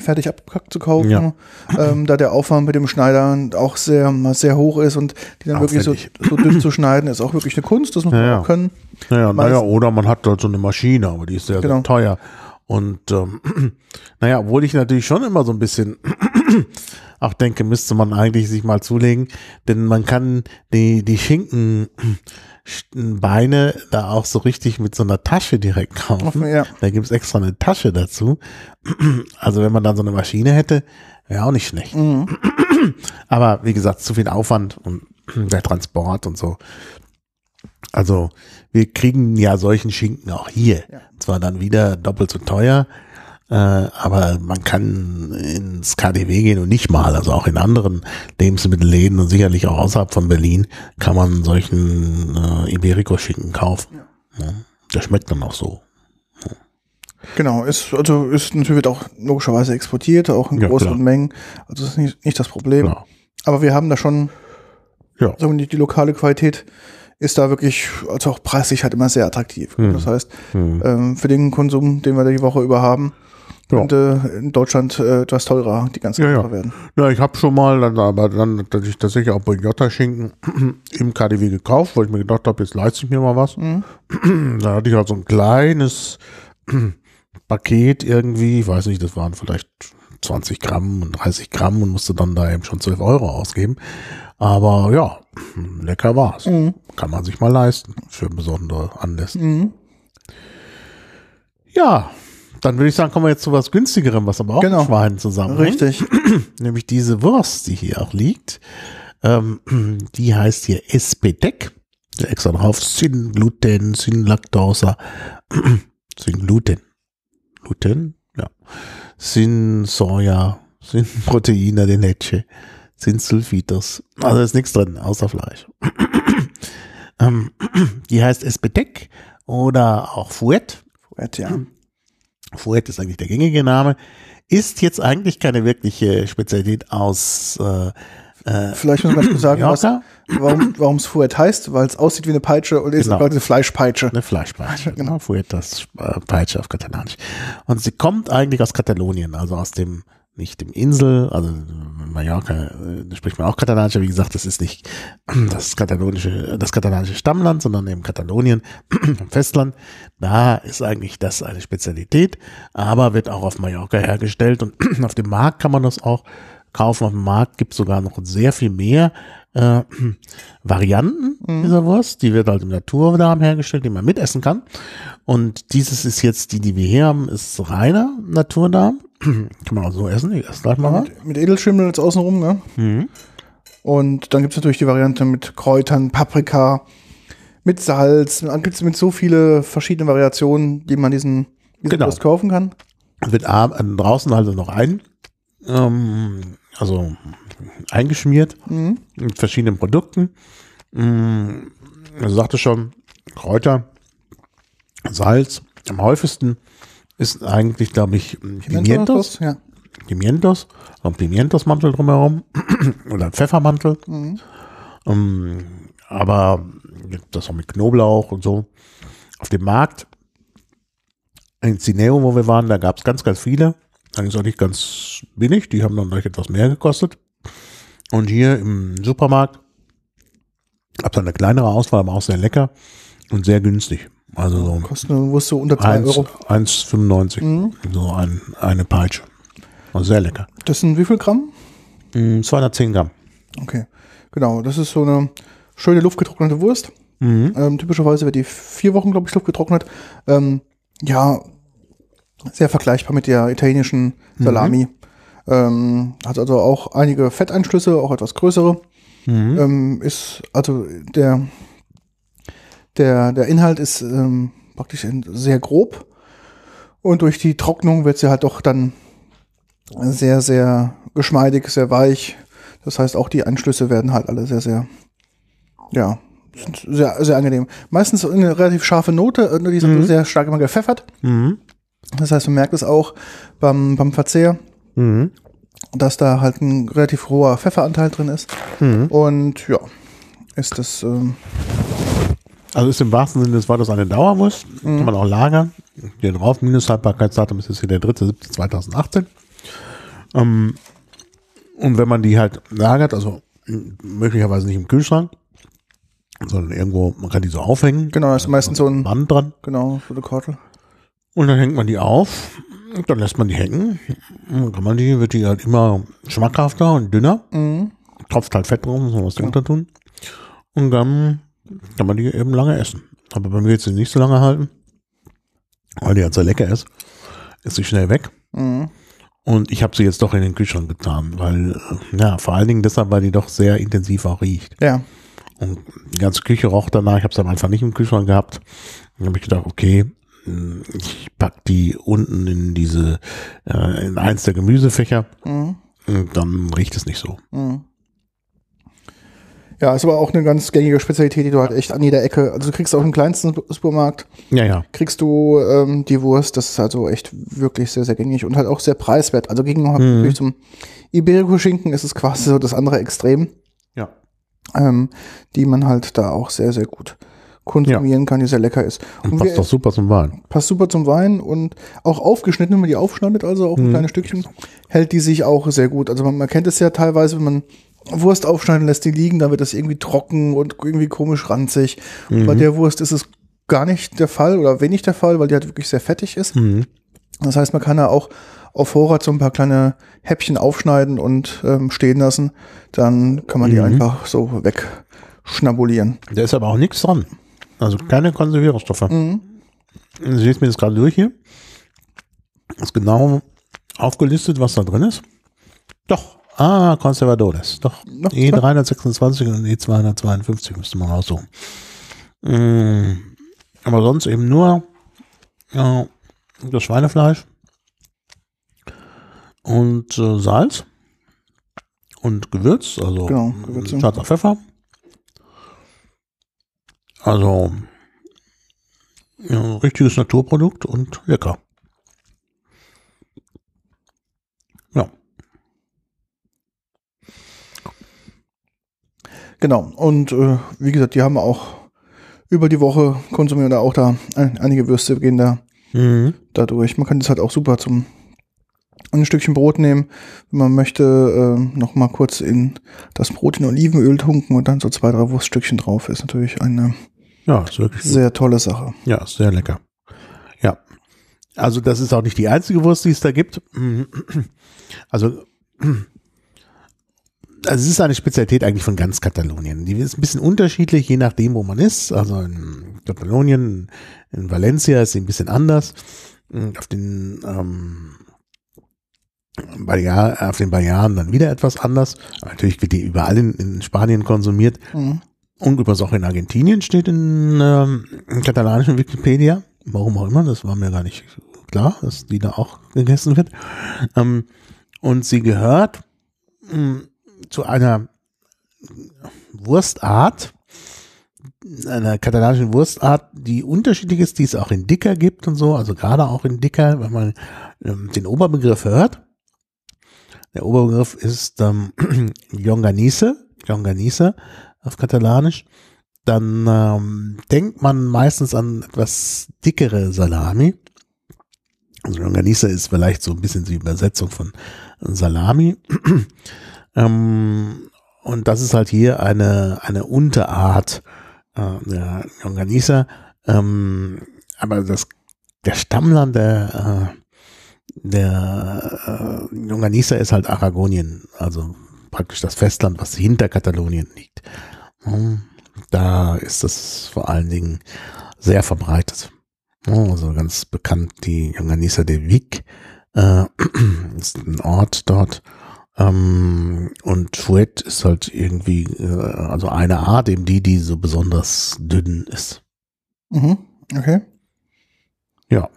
fertig abgepackt zu kaufen, Ja. ähm, da der Aufwand mit dem Schneider auch sehr, sehr hoch ist und die dann wirklich so, Aufwendig. so dünn zu schneiden, ist auch wirklich eine Kunst, das muss man Ja, ja. auch können. Naja, naja, oder man hat halt so eine Maschine, aber die ist sehr, Genau. sehr teuer. Und ähm, [clears throat] naja, obwohl ich natürlich schon immer so ein bisschen auch denke, müsste man eigentlich sich mal zulegen, denn man kann die, die Schinkenbeine [clears throat] da auch so richtig mit so einer Tasche direkt kaufen. Ja. Da gibt's extra eine Tasche dazu. [clears throat] Also wenn man dann so eine Maschine hätte, wäre auch nicht schlecht. Mhm. [clears throat] Aber wie gesagt, zu viel Aufwand und der Transport und so. Also wir kriegen ja solchen Schinken auch hier. Ja. Zwar dann wieder doppelt so teuer, äh, aber man kann ins KDW gehen und nicht mal, also auch in anderen Lebensmittelläden und sicherlich auch außerhalb von Berlin kann man solchen äh, Iberico-Schinken kaufen. Ja. Der schmeckt dann auch so. Genau, ist, also ist natürlich auch logischerweise exportiert, auch in großen. Mengen. Also das ist nicht, nicht das Problem. Klar. Aber wir haben da schon, Ja. sagen wir, die, die lokale Qualität ist da wirklich, also auch preislich halt immer sehr attraktiv. Hm. Das heißt, Hm. ähm, für den Konsum, den wir da die Woche über haben, Ja. könnte in Deutschland äh, etwas teurer die ganze Ja, ja. Werden. Ja, ich habe schon mal, dann, aber dann hatte ich tatsächlich auch Boyota-Schinken [clears throat] im KDW gekauft, weil ich mir gedacht habe, jetzt leiste ich mir mal was. [clears throat] Da hatte ich halt so ein kleines [clears throat] Paket irgendwie, ich weiß nicht, das waren vielleicht 20 Gramm und 30 Gramm und musste dann da eben schon 12 Euro ausgeben. Aber ja, lecker war's. Kann man sich mal leisten für besondere Anlässe. Mhm. Ja, dann würde ich sagen, kommen wir jetzt zu was günstigerem, was aber auch Genau. mit Schweinen zusammenhängt. Richtig. [clears throat] Nämlich diese Wurst, die hier auch liegt. Ähm, [clears throat] die heißt hier Espedec. Extra drauf Sin Gluten, Sin Lactosa, [clears throat] Sin Gluten. Gluten? Ja. Sin Soja, Sin [laughs] Proteine de Leche, Sin Sulfitos. Also ist nichts drin, außer Fleisch. ähm, die heißt Espedec oder auch Fouet. Ja. Fouet ist eigentlich der gängige Name. Ist jetzt eigentlich keine wirkliche Spezialität aus äh, Vielleicht muss man sagen, was, warum es Fouet heißt, weil es aussieht wie eine Peitsche und ist Genau. eine Fleischpeitsche. Eine Fleischpeitsche, [laughs] genau. Fouet, das äh, Peitsche auf Katalanisch. Und sie kommt eigentlich aus Katalonien, also aus dem, nicht dem Insel, also Mallorca, äh, da spricht man auch Katalanisch, aber wie gesagt, das ist nicht [clears throat] das katalonische, das katalanische Stammland, sondern eben Katalonien, [clears throat] am Festland. Da ist eigentlich das eine Spezialität, aber wird auch auf Mallorca hergestellt und [clears throat] auf dem Markt kann man das auch kaufen. Auf dem Markt gibt es sogar noch sehr viel mehr äh, Varianten dieser Wurst. Die wird halt im Naturdarm hergestellt, die man mitessen kann. Und dieses ist jetzt, die, die wir hier haben, ist reiner Naturdarm. Kann man auch so essen. Ich esse gleich mal. Mit, mit Edelschimmel jetzt außenrum, ne? Mhm. Und dann gibt es natürlich die Variante mit Kräutern, Paprika, mit Salz. Dann gibt es mit so viele verschiedene Variationen, die man diesen, diesen Genau. Wurst kaufen kann. Wird äh, draußen also noch ein, ähm, also eingeschmiert mit verschiedenen Produkten. Mm, Also sagte schon, Kräuter, Salz. Am häufigsten ist eigentlich, glaube ich, Pimientos. Ja. Pimientos, ein Pimientosmantel drumherum [clears throat] oder ein Pfeffermantel. Ähm, aber das auch mit Knoblauch und so. Auf dem Markt in Cineo, wo wir waren, da gab es ganz, ganz viele. Eigentlich auch nicht ganz billig, die haben dann gleich etwas mehr gekostet. Und hier im Supermarkt gab es eine kleinere Auswahl, aber auch sehr lecker und sehr günstig. Also so Kostet eine Wurst so unter 2 1 Euro. 1,95. So ein, eine Peitsche. Also sehr lecker. Das sind wie viel Gramm? Mm, 210 Gramm. Okay. Genau, das ist so eine schöne luftgetrocknete Wurst. Ähm, typischerweise wird die vier Wochen, glaube ich, luftgetrocknet. Ähm, ja, sehr vergleichbar mit der italienischen Salami. Ähm, hat also auch einige Fetteinschlüsse, auch etwas größere. Ähm, ist, also der, der, der Inhalt ist ähm, praktisch sehr grob. Und durch die Trocknung wird sie halt doch dann sehr, sehr geschmeidig, sehr weich. Das heißt, auch die Einschlüsse werden halt alle sehr, sehr, ja, sehr, sehr angenehm. Meistens eine relativ scharfe Note, äh, die sind sehr stark immer gepfeffert. Das heißt, man merkt es auch beim, beim Verzehr, dass da halt ein relativ hoher Pfefferanteil drin ist. Und ja, ist das, ähm, Also ist im wahrsten Sinne des Wortes eine Dauerwurst. Kann man auch lagern. Hier drauf, Mindesthaltbarkeitsdatum ist jetzt hier der 3.7.2018. Ähm, und wenn man die halt lagert, also möglicherweise nicht im Kühlschrank, sondern irgendwo, man kann die so aufhängen. genau, ist meistens so ein, Band dran. genau, so eine Kortel. Und dann hängt man die auf. Dann lässt man die hängen. Dann kann man die, wird die halt immer schmackhafter und dünner. Tropft halt Fett drauf, muss man was drunter tun. Und dann kann man die eben lange essen. Aber bei mir jetzt nicht so lange halten, weil die halt so lecker ist, ist sie schnell weg. Und ich habe sie jetzt doch in den Kühlschrank getan, weil, äh, ja, vor allen Dingen deshalb, weil die doch sehr intensiv auch riecht. Ja, Und die ganze Küche roch danach. Ich habe es am Anfang nicht im Kühlschrank gehabt. Dann habe ich gedacht, okay, mh, ich pack die unten in diese, äh, in eins der Gemüsefächer. Und dann riecht es nicht so. Ja, ist aber auch eine ganz gängige Spezialität, die du halt echt an jeder Ecke, also du kriegst auch im kleinsten Supermarkt, Ja, ja. kriegst du ähm, die Wurst, das ist also echt wirklich sehr, sehr gängig und halt auch sehr preiswert. Also gegenüber natürlich zum Iberico-Schinken ist es quasi so das andere Extrem, Ja. ähm, die man halt da auch sehr, sehr gut, konsumieren kann, die sehr lecker ist. Und passt wir- doch super zum Wein. passt super zum Wein und auch aufgeschnitten, wenn man die aufschneidet, also auch Mhm. kleine Stückchen, hält die sich auch sehr gut. Also man, man kennt es ja teilweise, wenn man Wurst aufschneiden lässt die liegen, dann wird das irgendwie trocken und irgendwie komisch ranzig. Mhm. bei der Wurst ist es gar nicht der Fall oder wenig der Fall, weil die halt wirklich sehr fettig ist. Mhm. Das heißt, man kann da auch auf Vorrat so ein paar kleine Häppchen aufschneiden und ähm, stehen lassen. Dann kann man die Mhm. einfach so wegschnabulieren. Da ist aber auch nichts dran. Also keine Konservierungsstoffe. Mhm. Ich lese mir das gerade durch hier. Ist genau aufgelistet, was da drin ist. Doch. Ah, Conservadores. Doch. Noch E326 und E252 müsste man raussuchen. Mm, Aber sonst eben nur ja, das Schweinefleisch und äh, Salz und Gewürz, also Genau, Gewürze. scharfer Pfeffer. Also ja, richtiges Naturprodukt und lecker. Ja. Genau. Und äh, wie gesagt, die haben auch über die Woche konsumieren da auch da ein, einige Würste gehen da Mhm. dadurch. Man kann das halt auch super zum ein Stückchen Brot nehmen, wenn man möchte, äh, noch mal kurz in das Brot in Olivenöl tunken und dann so zwei, drei Wurststückchen drauf. Ist natürlich eine Ja, ist wirklich sehr tolle Sache. Ja, sehr lecker. Ja. Also das ist auch nicht die einzige Wurst, die es da gibt. Also also es ist eine Spezialität eigentlich von ganz Katalonien. Die ist ein bisschen unterschiedlich, je nachdem, wo man ist. Also in Katalonien, in Valencia ist sie ein bisschen anders. Und Auf den ähm, Balear, auf den Balearen dann wieder etwas anders. Aber natürlich wird die überall in, in Spanien konsumiert. Mhm. Und übrigens auch in Argentinien steht in, ähm, in katalanischen Wikipedia. Warum auch immer, das war mir gar nicht klar, dass die da auch gegessen wird. Ähm, und sie gehört mh, zu einer Wurstart, einer katalanischen Wurstart, die unterschiedlich ist, die es auch in Dicker gibt und so, also gerade auch in Dicker, wenn man ähm, den Oberbegriff hört. Der Oberbegriff ist ähm, [clears throat] Longanice, Longanice auf Katalanisch. Dann ähm, denkt man meistens an etwas dickere Salami. Also Longanice ist vielleicht so ein bisschen die Übersetzung von Salami. [clears throat] ähm, und das ist halt hier eine, eine Unterart äh, der Longaniza. Ähm, aber das, der Stammland der, äh, der äh, Longaniza ist halt Aragonien, also praktisch das Festland, was hinter Katalonien liegt. Hm, Da ist es vor allen Dingen sehr verbreitet. Also ganz bekannt die Longaniza de Vic, äh, [clears throat] ist ein Ort dort. Ähm, und Fouet ist halt irgendwie, äh, also eine Art, eben die, die so besonders dünn ist. Mhm. Okay. Ja.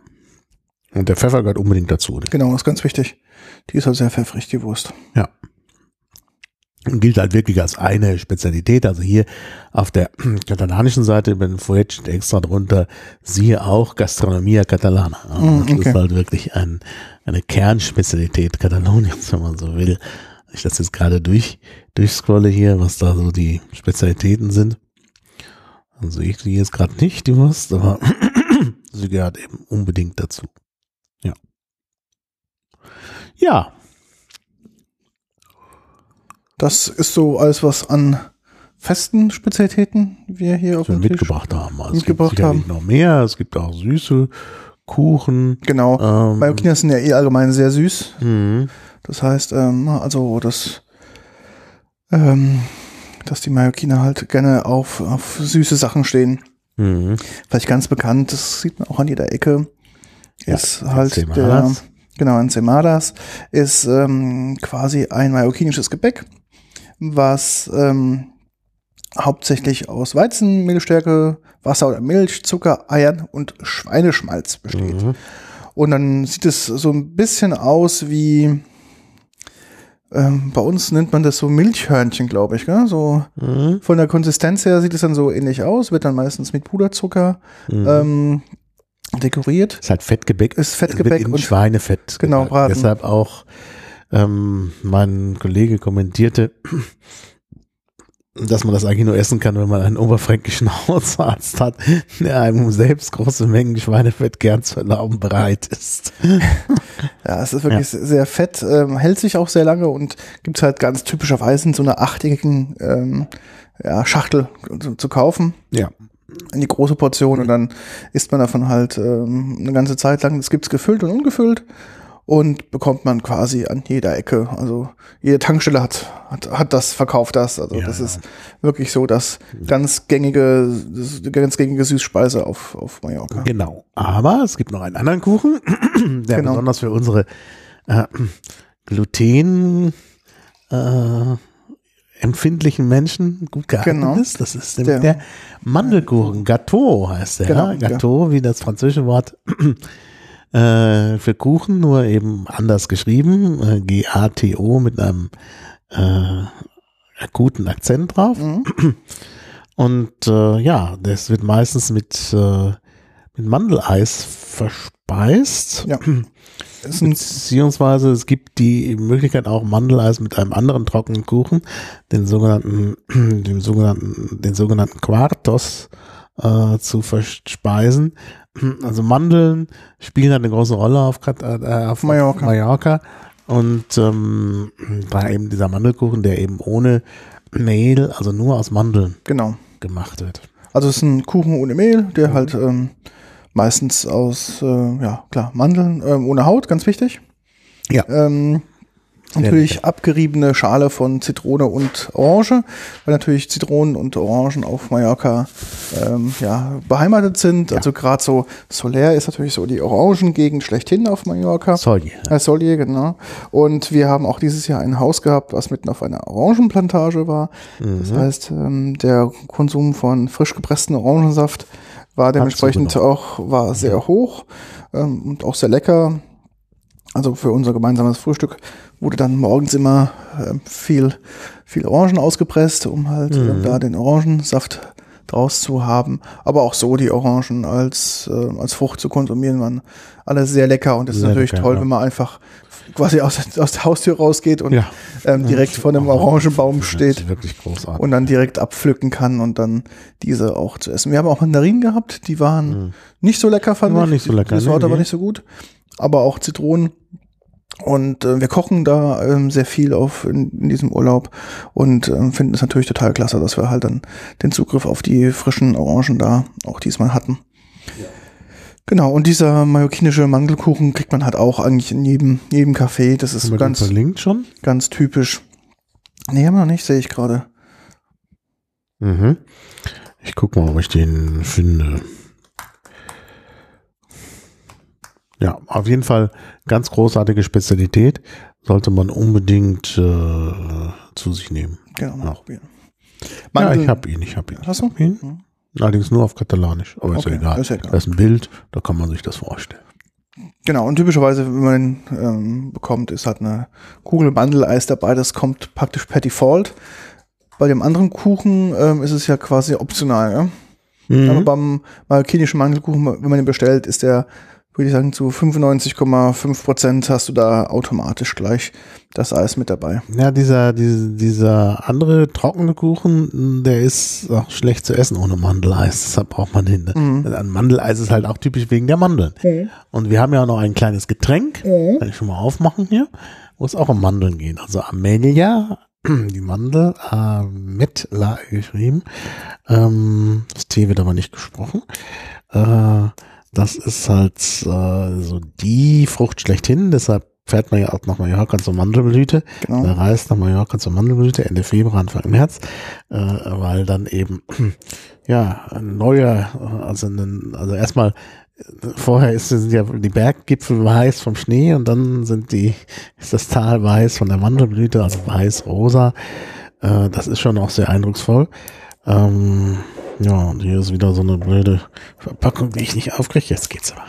Und der Pfeffer gehört unbedingt dazu. Genau, ist ganz wichtig. Die ist halt sehr pfeffrig, die Wurst. Und gilt halt wirklich als eine Spezialität. Also hier auf der [clears throat] katalanischen Seite, wenn Fouet steht extra drunter, siehe auch Gastronomia Catalana. Mm, Das okay. ist halt wirklich ein, eine Kernspezialität Kataloniens, [laughs] wenn man so will. Ich das jetzt gerade durch, durchscrolle hier, was da so die Spezialitäten sind. Also ich sehe jetzt gerade nicht die Wurst, aber [clears throat] sie gehört eben unbedingt dazu. Ja. Ja, Das ist so alles, was an festen Spezialitäten wir hier auf dem Tisch mitgebracht haben. Also mitgebracht es gibt sicherlich noch mehr. Es gibt auch süße Kuchen. Genau. Ähm, Mallorquiner sind ja eh allgemein sehr süß. mhm. Das heißt, ähm, also das, ähm, dass die Mallorquiner halt gerne auf, auf süße Sachen stehen. Mhm. Vielleicht ganz bekannt, das sieht man auch an jeder Ecke, Ja, ist halt der, genau, Encemadas ist ähm, quasi ein mallorquinisches Gebäck, was ähm, hauptsächlich aus Weizen, Mehlstärke, Wasser oder Milch, Zucker, Eiern und Schweineschmalz besteht. Mhm. Und dann sieht es so ein bisschen aus wie, ähm, bei uns nennt man das so Milchhörnchen, glaube ich. Gell? So Mhm. von der Konsistenz her sieht es dann so ähnlich aus, wird dann meistens mit Puderzucker Mhm. ähm, dekoriert. ist halt Fettgebäck. Ist Fettgebäck und- Schweinefett. Genau, gebacken. braten. Deshalb auch ähm, mein Kollege kommentierte, dass man das eigentlich nur essen kann, wenn man einen oberfränkischen [laughs] Hausarzt hat, der einem selbst große Mengen Schweinefett gern zu erlauben bereit ist. [laughs] Ja, es ist wirklich ja. sehr fett, ähm, hält sich auch sehr lange und gibt's halt ganz typischerweise in so einer achteckigen ähm, ja, Schachtel zu, zu kaufen. Ja in die große Portion und dann isst man davon halt ähm, eine ganze Zeit lang. Es gibt's gefüllt und ungefüllt und bekommt man quasi an jeder Ecke. Also jede Tankstelle hat, hat, hat das, verkauft das. Also ja, das ist wirklich so das ganz gängige, das ganz gängige Süßspeise auf, auf Mallorca. Genau. Aber es gibt noch einen anderen Kuchen, [clears throat] der genau. besonders für unsere äh, Gluten äh, empfindlichen Menschen gut geeignet genau. ist. Das ist der, der Mandelkuchen. Gâteau heißt der. Genau, Gâteau, ja. wie das französische Wort [clears throat] äh, für Kuchen, nur eben anders geschrieben. Äh, G-A-T-O mit einem äh, guten Akzent drauf. Mhm. Und äh, ja, das wird meistens mit, äh, mit Mandeleis verspeist. Ja. Beziehungsweise es gibt die Möglichkeit auch Mandeleis mit einem anderen trockenen Kuchen, den sogenannten, [clears throat] dem sogenannten, den sogenannten Quartos äh, zu verspeisen. [clears throat] Also Mandeln spielen eine große Rolle auf, äh, auf Mallorca. Mallorca. Und ähm, da eben dieser Mandelkuchen, der eben ohne Mehl, also nur aus Mandeln genau. gemacht wird. Also es ist ein Kuchen ohne Mehl, der mhm. halt ähm, meistens aus, äh, ja klar, Mandeln ähm, ohne Haut, ganz wichtig. Ja. Ähm, Natürlich abgeriebene Schale von Zitrone und Orange, weil natürlich Zitronen und Orangen auf Mallorca ähm, ja, beheimatet sind. Ja. Also gerade so Soler ist natürlich so die Orangengegend schlechthin auf Mallorca. Solier. Äh, Solier, genau. Und wir haben auch dieses Jahr ein Haus gehabt, was mitten auf einer Orangenplantage war. Mhm. Das heißt, ähm, der Konsum von frisch gepressten Orangensaft war dementsprechend auch war sehr hoch ähm, und auch sehr lecker. Also für unser gemeinsames Frühstück wurde dann morgens immer äh, viel, viel Orangen ausgepresst, um halt mhm. äh, da den Orangensaft draus zu haben. Aber auch so die Orangen als, äh, als Frucht zu konsumieren, waren alle sehr lecker und es ist natürlich lecker, toll, ja. wenn man einfach quasi aus, aus der Haustür rausgeht und ja. ähm, direkt vor einem Orangenbaum steht wirklich großartig. und dann direkt abpflücken kann und dann diese auch zu essen. Wir haben auch Mandarinen gehabt, die waren mhm. nicht so lecker, fand die waren ich. Nicht so lecker, die Sorte nee, war nicht so gut. Aber auch Zitronen und äh, wir kochen da ähm, sehr viel auf in, in diesem Urlaub und ähm, finden es natürlich total klasse, dass wir halt dann den Zugriff auf die frischen Orangen da auch diesmal hatten. Ja. Genau, und dieser mallorquinische Mandelkuchen kriegt man halt auch eigentlich in jedem, jedem Café. Das ist ganz, verlinkt schon? ganz typisch. Nee, haben wir noch nicht, sehe ich gerade. Mhm. Ich guck mal, ob ich den finde. Ja, auf jeden Fall ganz großartige Spezialität. Sollte man unbedingt äh, zu sich nehmen. Genau, mal probieren. Ja, ich habe ihn, ich habe ihn. Hast du? ihn? Mhm. Allerdings nur auf Katalanisch, aber okay, ist, ja egal. ist ja egal. Das ist ein Bild, da kann man sich das vorstellen. Genau, und typischerweise, wenn man den ähm, bekommt, ist halt eine Kugel Mandeleis dabei, das kommt praktisch per Default. Bei dem anderen Kuchen ähm, ist es ja quasi optional, ja? Mhm. Aber beim marokkanischen Mandelkuchen, wenn man den bestellt, ist der würde ich sagen, zu 95,5 Prozent hast du da automatisch gleich das Eis mit dabei. Ja, dieser, dieser, dieser andere trockene Kuchen, der ist auch schlecht zu essen ohne Mandeleis. Deshalb braucht man den. Mhm. Ein Mandeleis ist halt auch typisch wegen der Mandeln. Mhm. Und wir haben ja auch noch ein kleines Getränk, mhm. kann ich schon mal aufmachen hier, wo es auch um Mandeln geht. Also Amelia, [clears throat] die Mandel, äh, mit La geschrieben. Ähm, das T wird aber nicht gesprochen. Äh, das ist halt äh, so die Frucht schlechthin, deshalb fährt man ja auch nach Mallorca zur Mandelblüte. Genau. Man reist nach Mallorca zur Mandelblüte Ende Februar, Anfang März, äh, weil dann eben [clears throat] ja ein neuer, also ein, also erstmal vorher ist, sind ja die Berggipfel weiß vom Schnee und dann sind die ist das Tal weiß von der Mandelblüte, also weiß-rosa. Äh, das ist schon auch sehr eindrucksvoll. Ähm, ja, und hier ist wieder so eine blöde Verpackung, die ich nicht aufkriege. Jetzt geht's aber.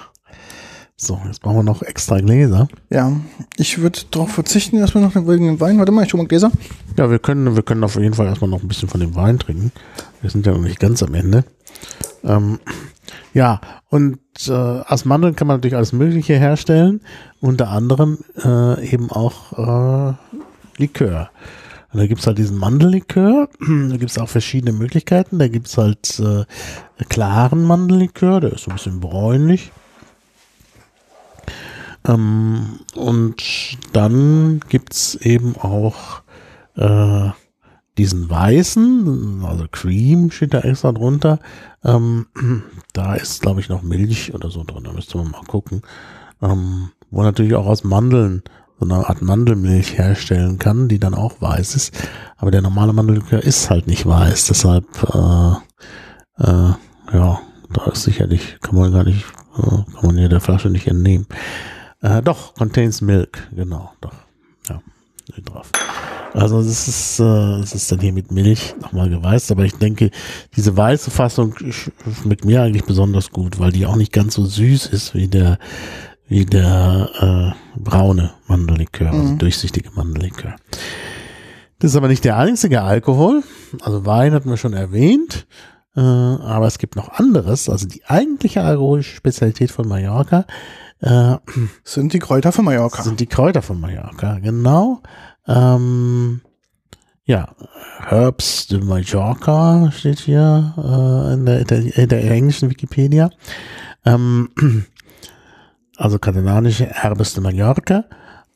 So, jetzt brauchen wir noch extra Gläser. Ja, ich würde darauf verzichten, erstmal noch wegen dem Wein. Warte mal, ich hole mal Gläser. Ja, wir können, wir können auf jeden Fall erstmal noch ein bisschen von dem Wein trinken. Wir sind ja noch nicht ganz am Ende. Ähm, ja, und äh, aus Mandeln kann man natürlich alles Mögliche herstellen. Unter anderem äh, eben auch äh, Likör. Und da gibt's halt diesen Mandellikör. [clears throat] Da gibt's auch verschiedene Möglichkeiten. Da gibt's halt äh, klaren Mandellikör, der ist so ein bisschen bräunlich. Ähm, und dann gibt's eben auch äh, diesen weißen, also Cream steht da extra drunter. Ähm, [clears throat] da ist, glaube ich, noch Milch oder so drin. Da müsste man mal gucken. Ähm, wo natürlich auch aus Mandeln so eine Art Mandelmilch herstellen kann, die dann auch weiß ist. Aber der normale Mandellikör ist halt nicht weiß. Deshalb, äh, äh, ja, da ist sicherlich, kann man gar nicht, äh, kann man hier der Flasche nicht entnehmen. Äh, doch, contains milk, genau, doch. Ja, drauf. Also das ist, äh, das ist dann hier mit Milch nochmal geweißt, aber ich denke, diese weiße Fassung schmeckt mir eigentlich besonders gut, weil die auch nicht ganz so süß ist wie der, wie der äh, braune Mandellikör, also Mhm. durchsichtige Mandellikör. Das ist aber nicht der einzige Alkohol. Also Wein hatten wir schon erwähnt. Äh, aber es gibt noch anderes. Also die eigentliche alkoholische Spezialität von Mallorca äh, Sind die Kräuter von Mallorca. sind die Kräuter von Mallorca. Genau. Ähm, ja, Herbs de Mallorca steht hier äh, in, der, in, der, in der englischen Wikipedia. Ähm, also katalanische Herbes de Mallorca.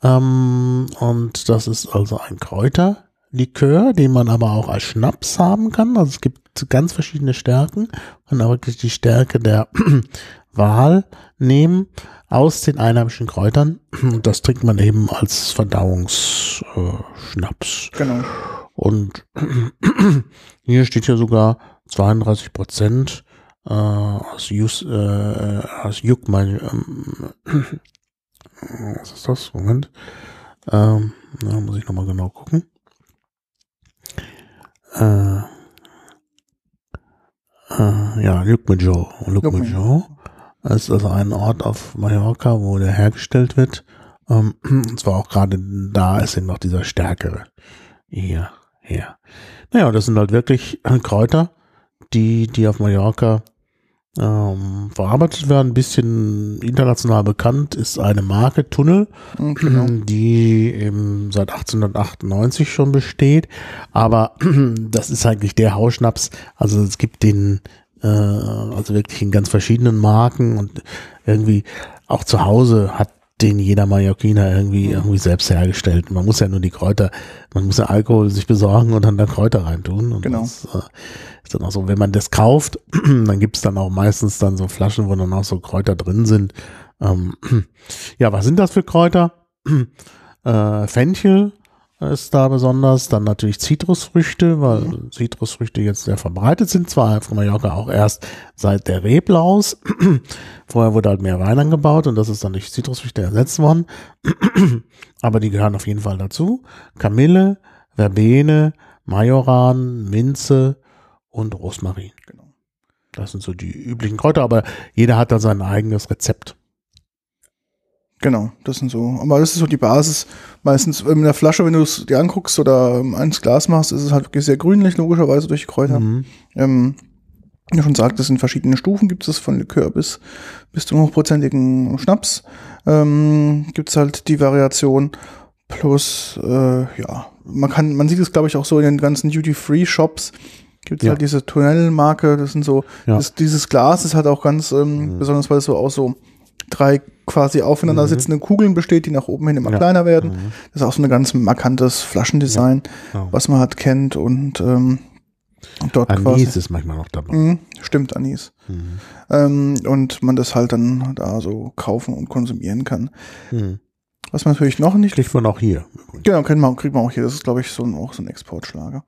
Ähm, und das ist also ein Kräuterlikör, den man aber auch als Schnaps haben kann. Also es gibt ganz verschiedene Stärken. Man kann wirklich die Stärke der [clears throat] Wahl nehmen aus den einheimischen Kräutern. Und das trinkt man eben als Verdauungsschnaps. Genau. Und [clears throat] hier steht ja sogar 32 Prozent äh, aus, Jus, äh, aus Juck, mein, ähm, [clears throat] was ist das? Moment. Ähm, da muss ich nochmal genau gucken. Äh, äh, ja, Llucmajor. Llucmajor ist also ein Ort auf Mallorca, wo der hergestellt wird. Ähm, [clears throat] und zwar auch gerade da ist eben noch dieser stärkere hier her. Naja, das sind halt wirklich Kräuter, die, die auf Mallorca ähm, verarbeitet werden. Ein bisschen international bekannt ist eine Marke Tunnel, Mhm, Genau. die eben seit 1898 schon besteht. Aber [clears throat] das ist eigentlich der Hausschnaps. Also es gibt den, äh, also wirklich in ganz verschiedenen Marken und irgendwie auch zu Hause hat den jeder Mallorquiner irgendwie, irgendwie selbst hergestellt. Man muss ja nur die Kräuter, man muss ja Alkohol sich besorgen und dann da Kräuter reintun. Und Genau. das äh, ist dann auch so, wenn man das kauft, [clears throat] dann gibt's dann auch meistens dann so Flaschen, wo dann auch so Kräuter drin sind. Ähm, [clears throat] ja, was sind das für Kräuter? [clears throat] äh, Fenchel ist da besonders, dann natürlich Zitrusfrüchte, weil Zitrusfrüchte jetzt sehr verbreitet sind, zwar auf Mallorca auch erst seit der Reblaus. [clears throat] Vorher wurde halt mehr Wein angebaut und das ist dann durch Zitrusfrüchte ersetzt worden. [clears throat] Aber die gehören auf jeden Fall dazu. Kamille, Verbene, Majoran, Minze und Rosmarin. Genau. Das sind so die üblichen Kräuter, aber jeder hat da sein eigenes Rezept. Genau, das sind so. Aber das ist so die Basis. Meistens in der Flasche, wenn du es dir anguckst oder ähm, ins Glas machst, ist es halt wirklich sehr grünlich, logischerweise durch die Kräuter. Mhm. Ähm, wie schon sagt, es in verschiedenen Stufen gibt es von Likör bis, bis zum hochprozentigen Schnaps. Ähm, gibt es halt die Variation. Plus, äh, ja, man kann, man sieht es, glaube ich, auch so in den ganzen Duty-Free-Shops. Gibt es Ja. halt diese Tunnel-Marke, das sind so, Ja. das, dieses Glas ist halt auch ganz ähm, besonders, weil es so aus so drei quasi aufeinander sitzenden Kugeln besteht, die nach oben hin immer Mhm. Ja. kleiner werden. Mhm. Das ist auch so ein ganz markantes Flaschendesign, Genau. was man halt kennt und ähm, dort quasi. Anis ist manchmal noch dabei. Mhm, stimmt, Anis. Mhm. Ähm, und man das halt dann da so kaufen und konsumieren kann. Mhm. Was man natürlich noch nicht, Kriegt man auch hier. genau, kennt man, kriegt man auch hier. Das ist, glaube ich, so ein, auch so ein Exportschlager.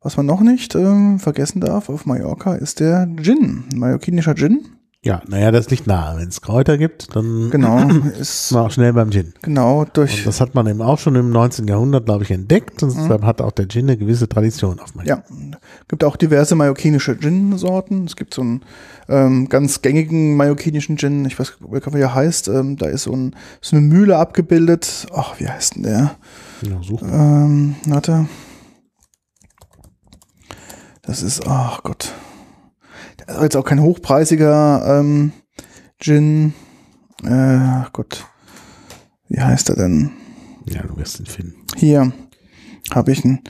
Was man noch nicht ähm, vergessen darf auf Mallorca ist der Gin, mallorquinischer Gin. Ja, naja, das liegt nahe. Wenn es Kräuter gibt, dann Genau, [clears throat] ist ist man auch schnell beim Gin. genau durch Und das hat man eben auch schon im 19. Jahrhundert, glaube ich, entdeckt. Und deshalb hat auch der Gin eine gewisse Tradition auf Mallorca. Ja, gibt auch diverse mallorquinische Gin-Sorten. Es gibt so einen ähm, ganz gängigen mallorquinischen Gin, ich weiß nicht, wie er heißt. Ähm, da ist so, ein, so eine Mühle abgebildet. Ach, wie heißt denn der? Ja, suchen. Ähm, warte. Das ist, ach Gott. Das ist jetzt auch kein hochpreisiger ähm, Gin. Äh, ach Gott. Wie heißt er denn? Ja, du wirst ihn finden. Hier. habe ich ein,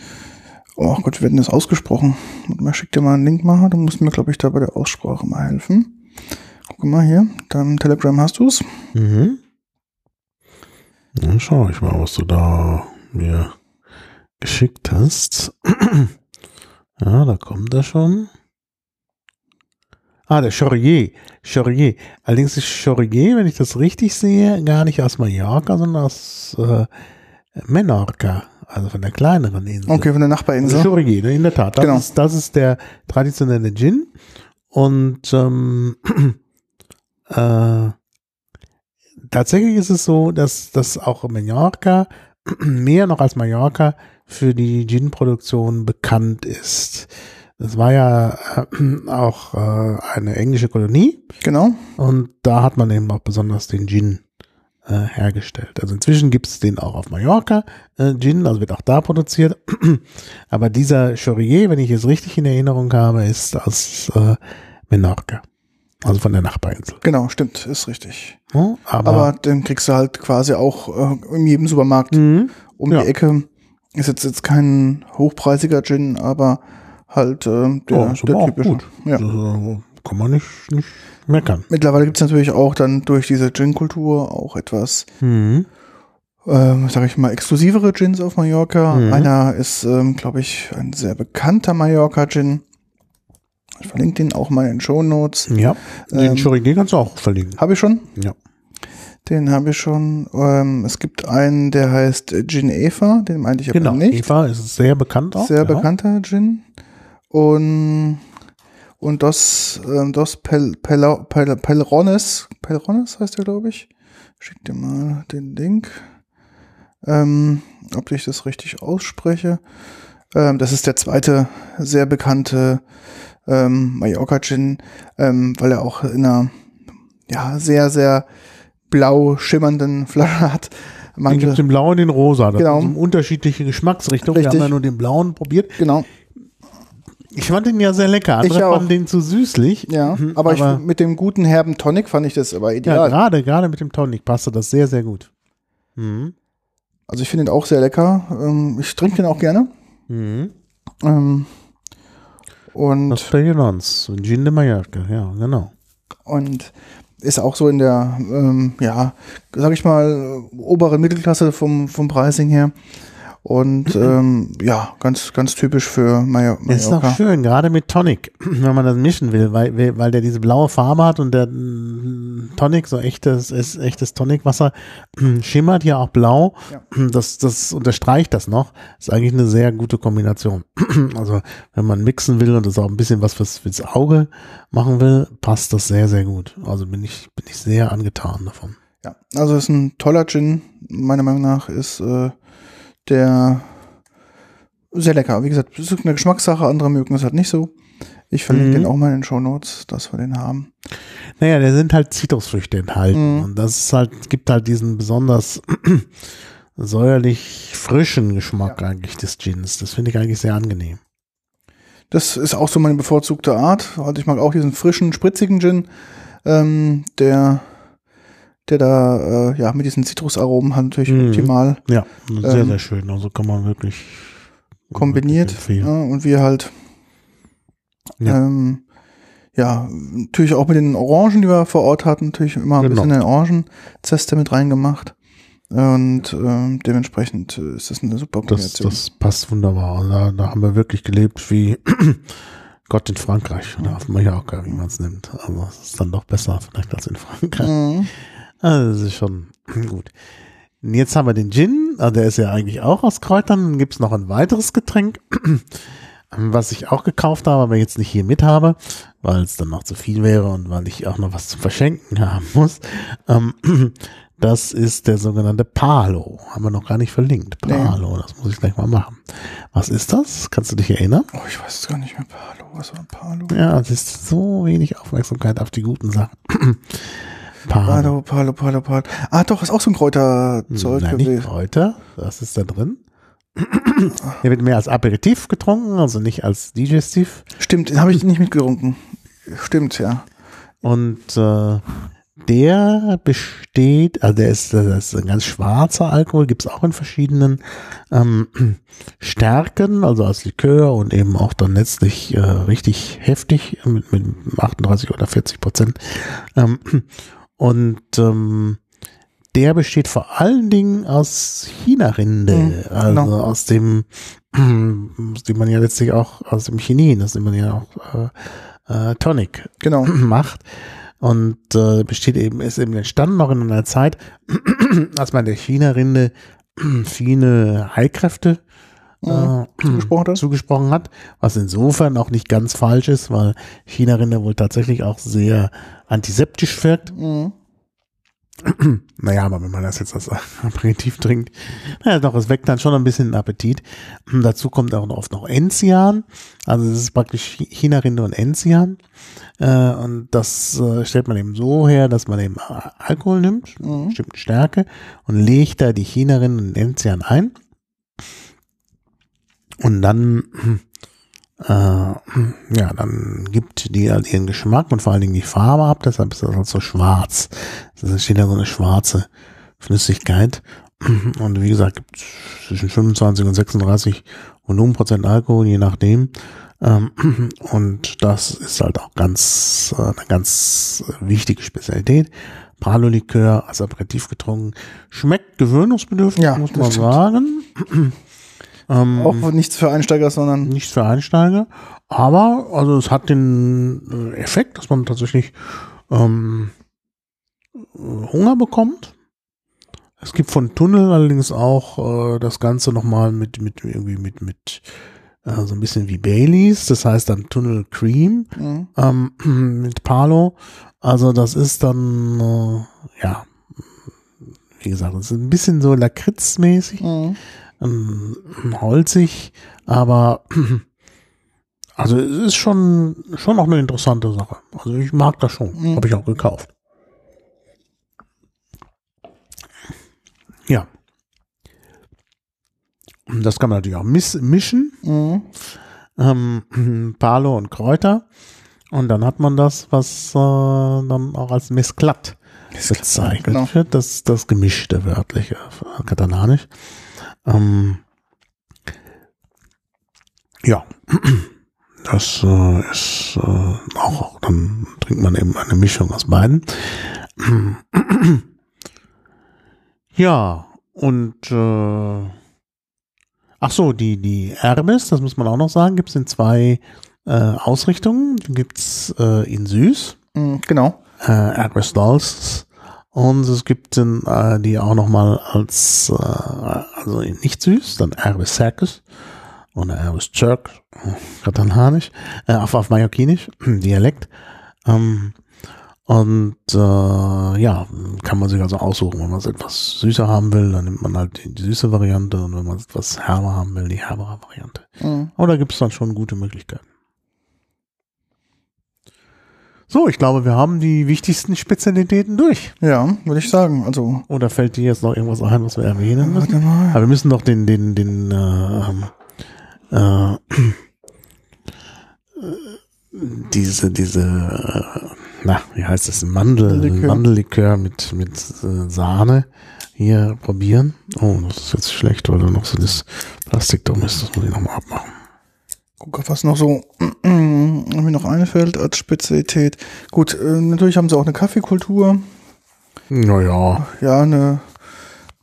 oh Gott, wir werden das ausgesprochen. Man schickt dir mal einen Link mal, du musst mir, glaube ich, da bei der Aussprache mal helfen. Guck mal hier, deinem Telegram hast du's. Mhm. Dann schau ich mal, was du da mir geschickt hast. [clears throat] ja, da kommt er schon. Ah, der Chaurier. Chaurier. Allerdings ist Chaurier, wenn ich das richtig sehe, gar nicht aus Mallorca, sondern aus äh, Menorca, also von der kleineren Insel. Okay, von der Nachbarinsel. Also Chaurier, ne, in der Tat. Das, Genau. ist, das ist der traditionelle Gin. Und ähm, [clears throat] äh, tatsächlich ist es so, dass, dass auch Mallorca [clears throat] mehr noch als Mallorca für die Gin-Produktion bekannt ist. Das war ja äh, auch äh, eine englische Kolonie Genau. und da hat man eben auch besonders den Gin äh, hergestellt. Also inzwischen gibt es den auch auf Mallorca, äh, Gin, also wird auch da produziert. [clears throat] Aber dieser Chaurier, wenn ich es richtig in Erinnerung habe, ist aus äh, Menorca, also von der Nachbarinsel. Genau, stimmt, ist richtig. Ja, aber, Aber den kriegst du halt quasi auch äh, in jedem Supermarkt Mhm. um Ja. die Ecke. Ist jetzt, jetzt kein hochpreisiger Gin, aber halt äh, der, Ja, der auch typische. gut. Ja. Äh, kann man nicht, nicht meckern. Mittlerweile gibt's natürlich auch dann durch diese Gin-Kultur auch etwas, Mhm. ähm, sag ich mal, exklusivere Gins auf Mallorca. Mhm. Einer ist, ähm, glaube ich, ein sehr bekannter Mallorca-Gin. Ich verlinke den auch mal in den Show Notes. Ja, den Ähm, Chaurier kannst du auch verlinken. Habe ich schon? Ja. Den habe ich schon. Ähm, es gibt einen, der heißt Gin Eva, den meinte ich aber Genau, nicht. Eva ist sehr bekannt auch. Sehr ja. bekannter Gin. Und, und das, ähm, das Pel, Pel, Pel, Pelrones, Pelrones heißt der, glaube ich. Schick dir mal den Link. Ähm, ob ich das richtig ausspreche. Ähm, das ist der zweite sehr bekannte ähm, Mallorca Gin, ähm, weil er auch in einer ja, sehr, sehr blau schimmernden [laughs] Flasche hat. Den gibt Manche, den blauen und den rosa. Das Genau. sind unterschiedliche Geschmacksrichtungen. Wir Richtig. haben ja nur den blauen probiert. genau. Ich fand den ja sehr lecker. Andere Ich auch. fanden den zu süßlich. Ja, Mhm, aber, aber ich, mit dem guten herben Tonic fand ich das aber ja, ideal. gerade, gerade mit dem Tonic passte das sehr, sehr gut. Mhm. also ich finde ihn auch sehr lecker. Ähm, ich trinke den auch gerne. Mhm. Ähm, und, Das Perionons, Gin de Mallorca, ja, genau. und ist auch so in der, ähm, ja, sag ich mal, oberen Mittelklasse vom, vom Pricing her. Und [clears throat] ähm, ja, ganz, ganz typisch für Mallor- Es ist auch Mallorca. schön, gerade mit Tonic, [clears throat] wenn man das mischen will, weil, weil der diese blaue Farbe hat und der mm, Tonic, so echtes, ist echtes Tonicwasser, [clears throat] schimmert ja auch blau. Das, das unterstreicht das noch. Ist eigentlich eine sehr gute Kombination. Also, wenn man mixen will und das auch ein bisschen was fürs, fürs Auge machen will, passt das sehr, sehr gut. Also bin ich, bin ich sehr angetan davon. Ja, also ist ein toller Gin, meiner Meinung nach ist äh, der sehr lecker. Wie gesagt, es ist eine Geschmackssache, andere mögen es halt nicht so. Ich verlinke Mhm. den auch mal in den Show Notes, dass wir den haben. Naja, da sind halt Zitrusfrüchte enthalten. Mhm. Und das ist halt, es gibt halt diesen besonders [clears throat] säuerlich frischen Geschmack eigentlich des Gins. Das finde ich eigentlich sehr angenehm. Das ist auch so meine bevorzugte Art. Also ich mag auch diesen frischen, spritzigen Gin, ähm, der, der da äh, ja mit diesen Zitrusaromen halt natürlich Mhm. optimal Ja, sehr, Ähm, sehr schön. Also kann man wirklich kombiniert. wirklich Ja, empfehlen. und wir halt Ja. ähm, ja, natürlich auch mit den Orangen, die wir vor Ort hatten, natürlich immer ein Genau. bisschen eine Orangenzeste mit reingemacht. Und ähm, dementsprechend äh, ist das eine super Das, Kombination. das passt wunderbar. Und Da, da haben wir wirklich gelebt wie [clears throat] Gott in Frankreich oder auf Mallorca, wie man es nimmt. Also es ist dann doch besser vielleicht als in Frankreich. Mhm. Also das ist schon [clears throat] gut. Und Jetzt haben wir den Gin, also der ist ja eigentlich auch aus Kräutern. Dann gibt's noch ein weiteres Getränk, [clears throat] was ich auch gekauft habe, aber jetzt nicht hier mit habe, weil es dann noch zu viel wäre und weil ich auch noch was zu verschenken [laughs] haben muss. Ähm, [clears throat] das ist der sogenannte Palo. Haben wir noch gar nicht verlinkt. Nee. Palo, das muss ich gleich mal machen. Was ist das? Kannst du dich erinnern? Oh, ich weiß es gar nicht mehr. Palo, was war ein Palo? Ja, es ist so wenig Aufmerksamkeit auf die guten Sachen. Palo. Palo, Palo, Palo, Palo. Ah, doch, ist auch so ein Kräuterzeug Nein, nicht. Kräuter. Was ist da drin? [clears throat] Der wird mehr als Aperitif getrunken, also nicht als Digestiv. Stimmt, den habe ich nicht mitgerunken. Stimmt, ja. Und äh, der besteht, also der ist, das ist ein ganz schwarzer Alkohol, gibt's auch in verschiedenen ähm, [clears throat] Stärken, also als Likör und eben auch dann letztlich äh, richtig heftig mit, mit 38 oder 40 Prozent. Ähm, und ähm, der besteht vor allen Dingen aus China-Rinde, Mhm, also genau. aus dem, [clears throat] dem man ja letztlich auch aus dem Chinin, aus dem man ja auch äh, äh, Tonic Genau. [clears throat] macht. Und äh, besteht eben, ist eben entstanden noch in einer Zeit, [clears throat] als man der China-Rinde viele Heilkräfte äh, zugesprochen hat. zugesprochen hat, was insofern auch nicht ganz falsch ist, weil China-Rinde wohl tatsächlich auch sehr antiseptisch wirkt. Mhm. [clears throat] Naja, aber wenn man das jetzt als [laughs] Aperitif trinkt, naja, doch, es weckt dann schon ein bisschen den Appetit. Dazu kommt auch oft noch Enzian. Also es ist praktisch Chi- China-Rinde und Enzian. Äh, und das äh, stellt man eben so her, dass man eben Alkohol nimmt, Mhm. bestimmte Stärke, und legt da die China-Rinde und Enzian ein. Und dann, äh, ja, dann gibt die halt ihren Geschmack und vor allen Dingen die Farbe ab, deshalb ist das halt so schwarz. Das entsteht ja so eine schwarze Flüssigkeit. Und wie gesagt, gibt zwischen 25 und 36 Volumenprozent Alkohol, je nachdem. Ähm, Und das ist halt auch ganz, äh, eine ganz wichtige Spezialität. Palo-Likör als Aperitif getrunken. Schmeckt gewöhnungsbedürftig, Ja, muss man sagen. Ähm, Auch nichts für Einsteiger, sondern nicht für Einsteiger, aber also es hat den äh, Effekt, dass man tatsächlich ähm, Hunger bekommt. Es gibt von Tunnel allerdings auch äh, das Ganze nochmal mit, mit irgendwie mit, mit äh, so ein bisschen wie Baileys, das heißt dann Tunnel Cream mhm. ähm, [clears throat] mit Palo. Also das ist dann, äh, ja, wie gesagt, das ist ein bisschen so lakritzmäßig Mhm. Ähm, holzig, aber [clears throat] also es ist schon schon auch eine interessante Sache. Also ich mag das schon, Mhm. habe ich auch gekauft. Ja. Das kann man natürlich auch mischen, Mhm. ähm, [clears throat] Palo und Kräuter. Und dann hat man das, was äh, dann auch als Mesclat bezeichnet genau. wird, das, das Gemischte wörtliche, äh, katalanisch. Ähm, ja, [clears throat] das äh, ist äh, auch, dann trinkt man eben eine Mischung aus beiden. [clears throat] Ja, und äh, ach so, die, die Erbis, das muss man auch noch sagen, gibt es in zwei äh, Ausrichtungen. Die gibt's äh, in süß Mhm. Genau. äh, Agris Dolls. Und es gibt dann, äh, die auch nochmal als, äh, also nicht süß, dann Erbis Circus oder Erbis Turk, katalanisch, äh, auf, auf Mallorquinisch, [clears throat] Dialekt. Ähm, und äh, ja, kann man sich also aussuchen, wenn man es etwas süßer haben will, dann nimmt man halt die, die süße Variante und wenn man es etwas herber haben will, die herbere Variante. Mhm. Aber da gibt es dann schon gute Möglichkeiten. So, ich glaube, wir haben die wichtigsten Spezialitäten durch. Ja, würde ich sagen. Also, Oder fällt dir jetzt noch irgendwas ein, was wir erwähnen müssen? warte mal. Aber wir müssen doch den, den, den, äh, ähm, äh, diese, diese, äh, na, wie heißt das, Mandel, Likör. Mandellikör mit, mit äh, Sahne hier probieren. Oh, das ist jetzt schlecht, weil da noch so das Plastik drum ist. Das muss ich nochmal abmachen. Guck, was noch so [clears throat] mir noch einfällt als Spezialität. Gut, äh, natürlich haben sie auch eine Kaffeekultur. Naja, Ja, eine,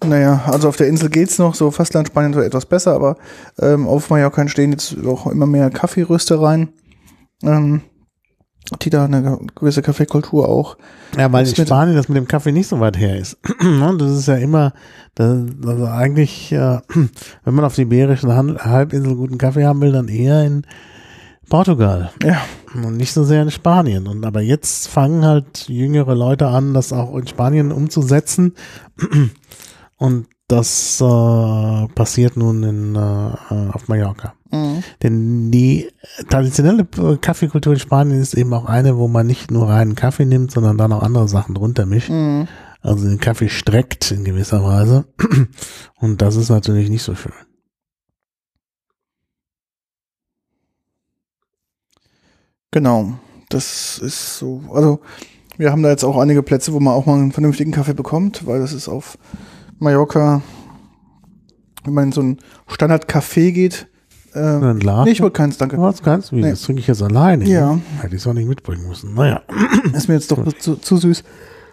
naja, also auf der Insel geht's noch, so Fastland Spanien so etwas besser, aber ähm, auf Mallorca entstehen jetzt auch immer mehr Kaffeeröstereien, ähm, die da eine gewisse Kaffeekultur auch. Ja, weil in Spanien das mit dem Kaffee nicht so weit her ist. [clears throat] Ne, das ist ja immer, das, also eigentlich, äh, [clears throat] wenn man auf die Iberischen Halbinsel guten Kaffee haben will, dann eher in Portugal Ja, und nicht so sehr in Spanien. Und aber jetzt fangen halt jüngere Leute an, das auch in Spanien umzusetzen. [clears throat] Und das äh, passiert nun in, äh, auf Mallorca. mhm. Denn die traditionelle äh, Kaffeekultur in Spanien ist eben auch eine, wo man nicht nur reinen Kaffee nimmt, sondern dann auch andere Sachen drunter mischt. Mhm. Also den Kaffee streckt in gewisser Weise. [clears throat] Und das ist natürlich nicht so schön. Genau, das ist so. Also Wir haben da jetzt auch einige Plätze, wo man auch mal einen vernünftigen Kaffee bekommt, weil das ist auf Mallorca, wenn man in so ein Standard-Café geht. Äh, Ein Laden? nee, ich wollte keins, danke. Was kannst du? Wie, Nee. Das trinke ich jetzt alleine. Ja. Hätte ich es auch nicht mitbringen müssen. Naja. [clears throat] Ist mir jetzt doch zu, zu süß.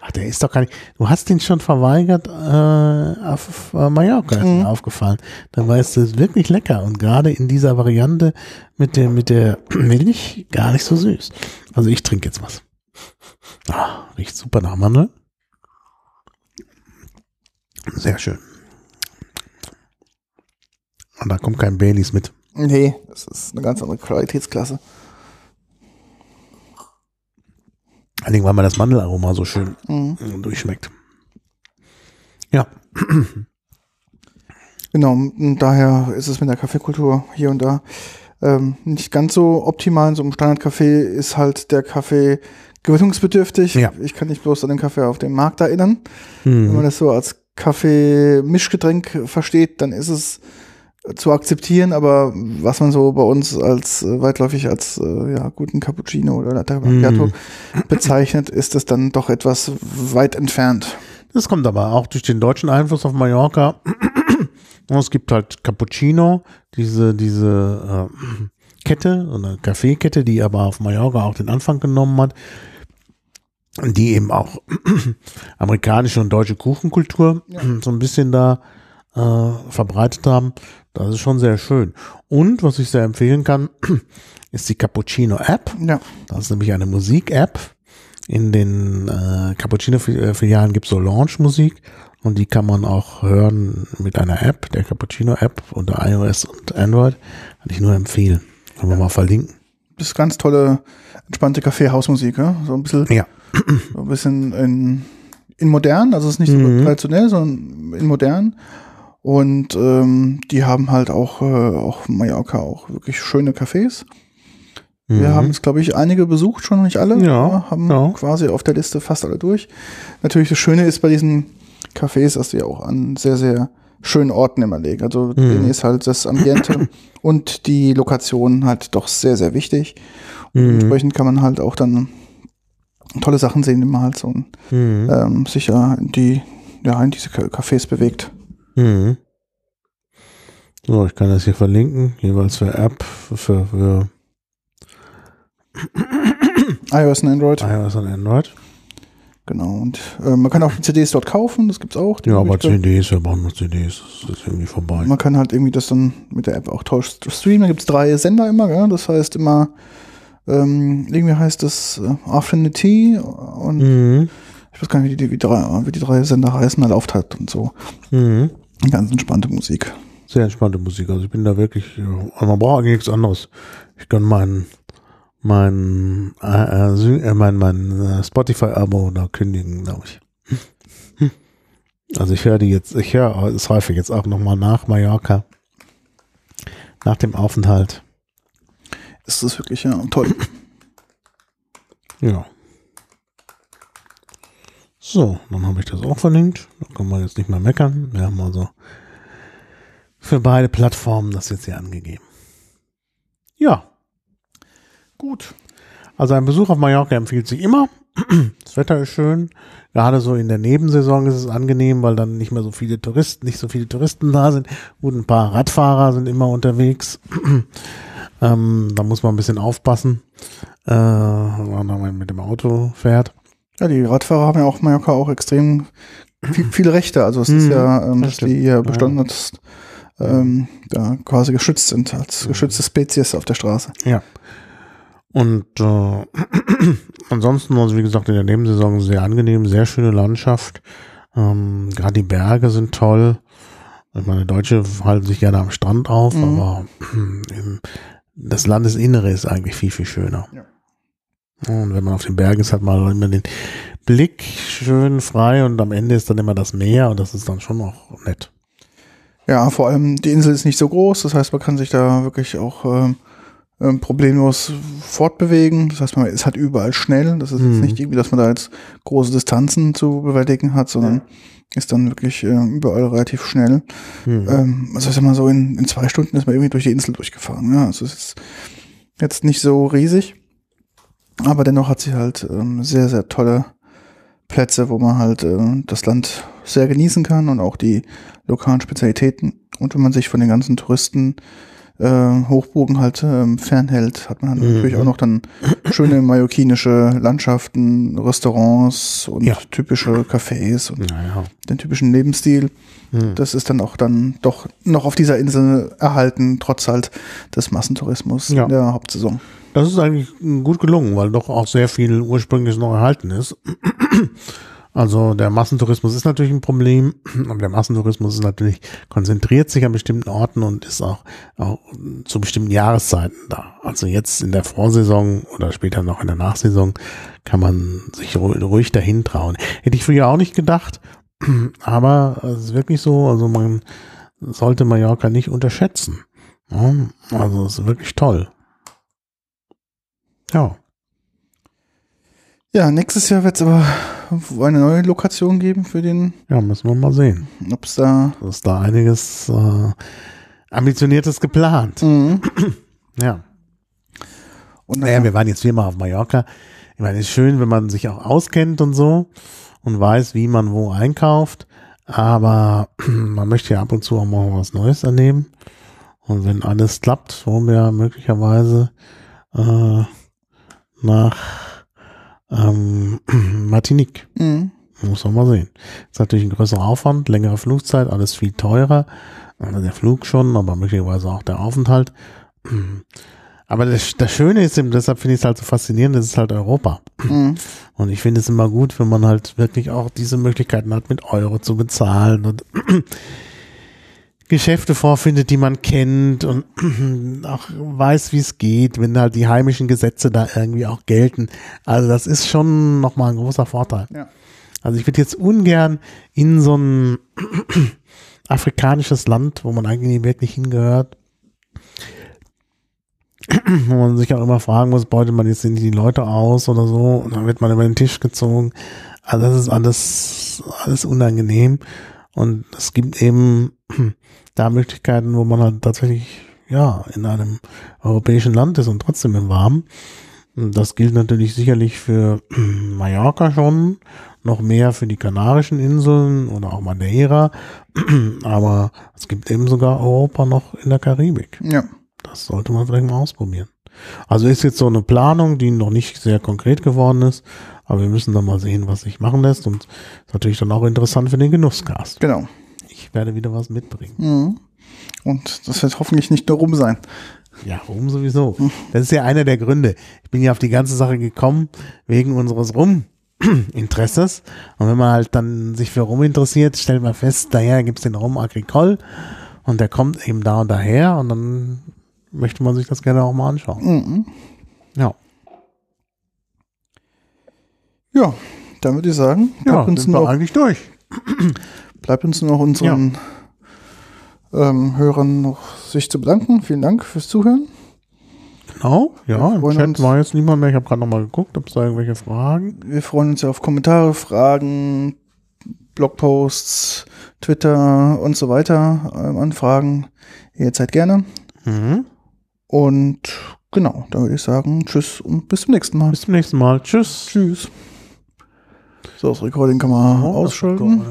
Ach, der ist doch gar nicht. Du hast den schon verweigert äh, auf Mallorca, ist Mhm. mir aufgefallen. Dann weißt du, es ist wirklich lecker. Und gerade in dieser Variante mit der, mit der [clears throat] Milch gar nicht so süß. Also ich trinke jetzt was. Ah, riecht super nach Mandel. Sehr schön. Und da kommt kein Baileys mit. Nee, das ist eine ganz andere Qualitätsklasse. Dingen, weil man das Mandelaroma so schön Mhm. durchschmeckt. Ja. [clears throat] Genau, und daher ist es mit der Kaffeekultur hier und da ähm, nicht ganz so optimal. In so einem Standardcafé ist halt der Kaffee gewöhnungsbedürftig. Ja. Ich kann nicht bloß an den Kaffee auf dem Markt erinnern. Wenn man Mhm. das so als Kaffee-Mischgetränk versteht, dann ist es zu akzeptieren, aber was man so bei uns als äh, weitläufig als äh, ja, guten Cappuccino oder Latte Macchiato Mhm. bezeichnet, ist es dann doch etwas weit entfernt. Das kommt aber auch durch den deutschen Einfluss auf Mallorca. Es gibt halt Cappuccino, diese, diese äh, Kette, eine Kaffeekette, die aber auf Mallorca auch den Anfang genommen hat, die eben auch [clears throat] amerikanische und deutsche Kuchenkultur [clears throat] so ein bisschen da äh, verbreitet haben. Das ist schon sehr schön. Und was ich sehr empfehlen kann, [clears throat] ist die Cappuccino App. Ja, Das ist nämlich eine Musik-App. In den äh, Cappuccino-Filialen gibt es so Launch-Musik und die kann man auch hören mit einer App, der Cappuccino-App unter iOS und Android. Kann ich nur empfehlen. Können wir mal verlinken. Das ist ganz tolle, entspannte Kaffee-Hausmusik, ja? so ein bisschen Ja. [clears throat] so ein bisschen in, in modern, also es ist nicht so Mhm. traditionell, sondern in modern. Und ähm, die haben halt auch, äh, auch Mallorca auch wirklich schöne Cafés. Wir Mhm. haben es, glaube ich, einige besucht, schon nicht alle. Ja, haben ja. quasi auf der Liste fast alle durch. Natürlich das Schöne ist bei diesen Cafés, dass die auch an sehr, sehr schönen Orten immer liegen. Also denen ist halt das Ambiente [laughs] und die Lokation halt doch sehr, sehr wichtig. Und Mhm. entsprechend kann man halt auch dann tolle Sachen sehen, die man halt so Mhm. ähm, sicher in die, ja, in diese Ca- Cafés bewegt. Mhm. So, ich kann das hier verlinken, jeweils für App, für, für iOS und Android. iOS und Android. Genau. Und äh, man kann auch CDs dort kaufen, das gibt's auch. die Ja, aber. CDs, wir brauchen noch CDs. Das ist irgendwie vorbei. Man kann halt irgendwie das dann mit der App auch tausch streamen. Da gibt's drei Sender immer, ja? das heißt immer, ähm, irgendwie heißt das äh, Affinity und Mhm. ich weiß gar nicht, wie die, wie, drei, wie die drei Sender heißen, halt und so. Mhm. Ganz entspannte Musik. Sehr entspannte Musik. Also ich bin da wirklich, äh, man braucht eigentlich nichts anderes. Ich kann mein, mein, äh, äh, äh, mein, mein äh, Spotify-Abo da kündigen, glaube ich. Also ich höre die jetzt, ich höre es häufig jetzt auch nochmal nach Mallorca. Nach dem Aufenthalt. Ist wirklich ja, toll. Ja. So, dann habe ich das auch verlinkt. Da kann man jetzt nicht mehr meckern. Wir haben also für beide Plattformen das jetzt hier angegeben. Ja, Gut. also ein Besuch auf Mallorca empfiehlt sich immer. [clears throat] Das Wetter ist schön. Gerade so in der Nebensaison ist es angenehm, weil dann nicht mehr so viele Touristen, nicht so viele Touristen da sind. Gut, ein paar Radfahrer sind immer unterwegs. [clears throat] ähm, da muss man ein bisschen aufpassen, äh, wenn man mit dem Auto fährt. Ja, die Radfahrer haben ja auch Mallorca auch extrem viel, viele Rechte. Also es ist Mhm, ja, ähm, das dass die hier Ja. besonders ähm, da quasi geschützt sind als geschützte Spezies auf der Straße. Ja. Und äh, [clears throat] ansonsten, also wie gesagt, in der Nebensaison sehr angenehm, sehr schöne Landschaft. Ähm, Gerade die Berge sind toll. Ich meine, Deutsche halten sich gerne am Strand auf, Mhm. aber [clears throat] im, das Landesinnere ist eigentlich viel, viel schöner. Ja. Und wenn man auf den Bergen ist, hat man immer den Blick schön frei und am Ende ist dann immer das Meer und das ist dann schon auch nett. Ja, vor allem die Insel ist nicht so groß, das heißt, man kann sich da wirklich auch ähm, ähm, problemlos fortbewegen. Das heißt, man ist halt überall schnell. Das ist Mhm. jetzt nicht irgendwie, dass man da jetzt große Distanzen zu bewältigen hat, sondern ist dann wirklich äh, überall relativ schnell. Hm. Ähm, das heißt immer so, in, in zwei Stunden ist man irgendwie durch die Insel durchgefahren. Ja, also es ist jetzt nicht so riesig. Aber dennoch hat sie halt ähm, sehr, sehr tolle Plätze, wo man halt äh, das Land sehr genießen kann und auch die lokalen Spezialitäten. Und wenn man sich von den ganzen Touristen äh, Hochburgen halt ähm, fernhält, hat man Mhm. natürlich auch noch dann schöne mallorquinische Landschaften, Restaurants und Ja. typische Cafés und Naja. den typischen Lebensstil. Hm. Das ist dann auch dann doch noch auf dieser Insel erhalten, trotz halt des Massentourismus Ja. in der Hauptsaison. Das ist eigentlich gut gelungen, weil doch auch sehr viel ursprüngliches noch erhalten ist. Also der Massentourismus ist natürlich ein Problem, [clears throat] aber der Massentourismus ist natürlich konzentriert sich an bestimmten Orten und ist auch, auch zu bestimmten Jahreszeiten da. Also jetzt in der Vorsaison oder später noch in der Nachsaison kann man sich ru- ruhig dahin trauen. Hätte ich früher auch nicht gedacht, [clears throat] aber es ist wirklich so, also man sollte Mallorca nicht unterschätzen. Also es ist wirklich toll. Ja. Ja, nächstes Jahr wird es aber eine neue Lokation geben für den, Ja, müssen wir mal sehen. ob es da. Da ist da einiges äh, Ambitioniertes geplant. Mhm. [clears throat] Ja. Und Naja, wir waren jetzt viermal auf Mallorca. Ich meine, es ist schön, wenn man sich auch auskennt und so und weiß, wie man wo einkauft. Aber [clears throat] man möchte ja ab und zu auch mal was Neues erleben. Und wenn alles klappt, wollen wir möglicherweise äh, nach ähm, [clears throat] Martinique. mhm. Muss man mal sehen. Ist natürlich ein größerer Aufwand, längere Flugzeit, alles viel teurer. Also der Flug schon, aber möglicherweise auch der Aufenthalt. [clears throat] Aber das, das Schöne ist eben, deshalb finde ich es halt so faszinierend, das ist halt Europa. Mhm. [clears throat] Und ich finde es immer gut, wenn man halt wirklich auch diese Möglichkeiten hat, mit Euro zu bezahlen und Geschäfte vorfindet, die man kennt und [clears throat] auch weiß, wie es geht, wenn halt die heimischen Gesetze da irgendwie auch gelten. Also das ist schon nochmal ein großer Vorteil. Ja. Also ich würde jetzt ungern in so ein [clears throat] afrikanisches Land, wo man eigentlich nicht wirklich hingehört, [clears throat] wo man sich auch immer fragen muss, beutet man jetzt die Leute aus oder so und dann wird man über den Tisch gezogen. Also das ist alles, alles unangenehm und es gibt eben da Möglichkeiten, wo man halt tatsächlich ja in einem europäischen Land ist und trotzdem im Warmen. Das gilt natürlich sicherlich für [clears throat] Mallorca schon, noch mehr für die Kanarischen Inseln oder auch Madeira, [clears throat] aber es gibt eben sogar Europa noch in der Karibik. Ja. Das sollte man vielleicht mal ausprobieren. Also ist jetzt so eine Planung, die noch nicht sehr konkret geworden ist, aber wir müssen dann mal sehen, was sich machen lässt und ist natürlich dann auch interessant für den Genussgast. Genau. Ich werde wieder was mitbringen. Mhm. Und das wird hoffentlich nicht nur rum sein. Ja, Rum sowieso. Das ist ja einer der Gründe. Ich bin ja auf die ganze Sache gekommen wegen unseres Rum-Interesses. [clears throat] Und wenn man halt dann sich für Rum interessiert, stellt man fest, daher gibt's den Rum Agricole und der kommt eben da und daher und dann möchte man sich das gerne auch mal anschauen. Mhm. Ja, Ja, dann würde ich sagen, ja uns sind wir eigentlich durch. [clears throat] bleibt uns nur noch unseren ähm, Hörern noch sich zu bedanken. Vielen Dank fürs Zuhören. Genau, ja, im Chat uns. war jetzt niemand mehr. Ich habe gerade nochmal geguckt, ob es da irgendwelche Fragen. Wir freuen uns ja auf Kommentare, Fragen, Blogposts, Twitter und so weiter, ähm, Anfragen. Jederzeit gerne. Mhm. Und genau, dann würde ich sagen, tschüss und bis zum nächsten Mal. Bis zum nächsten Mal. Tschüss. Tschüss. So, das Recording kann man Oh, ausschalten.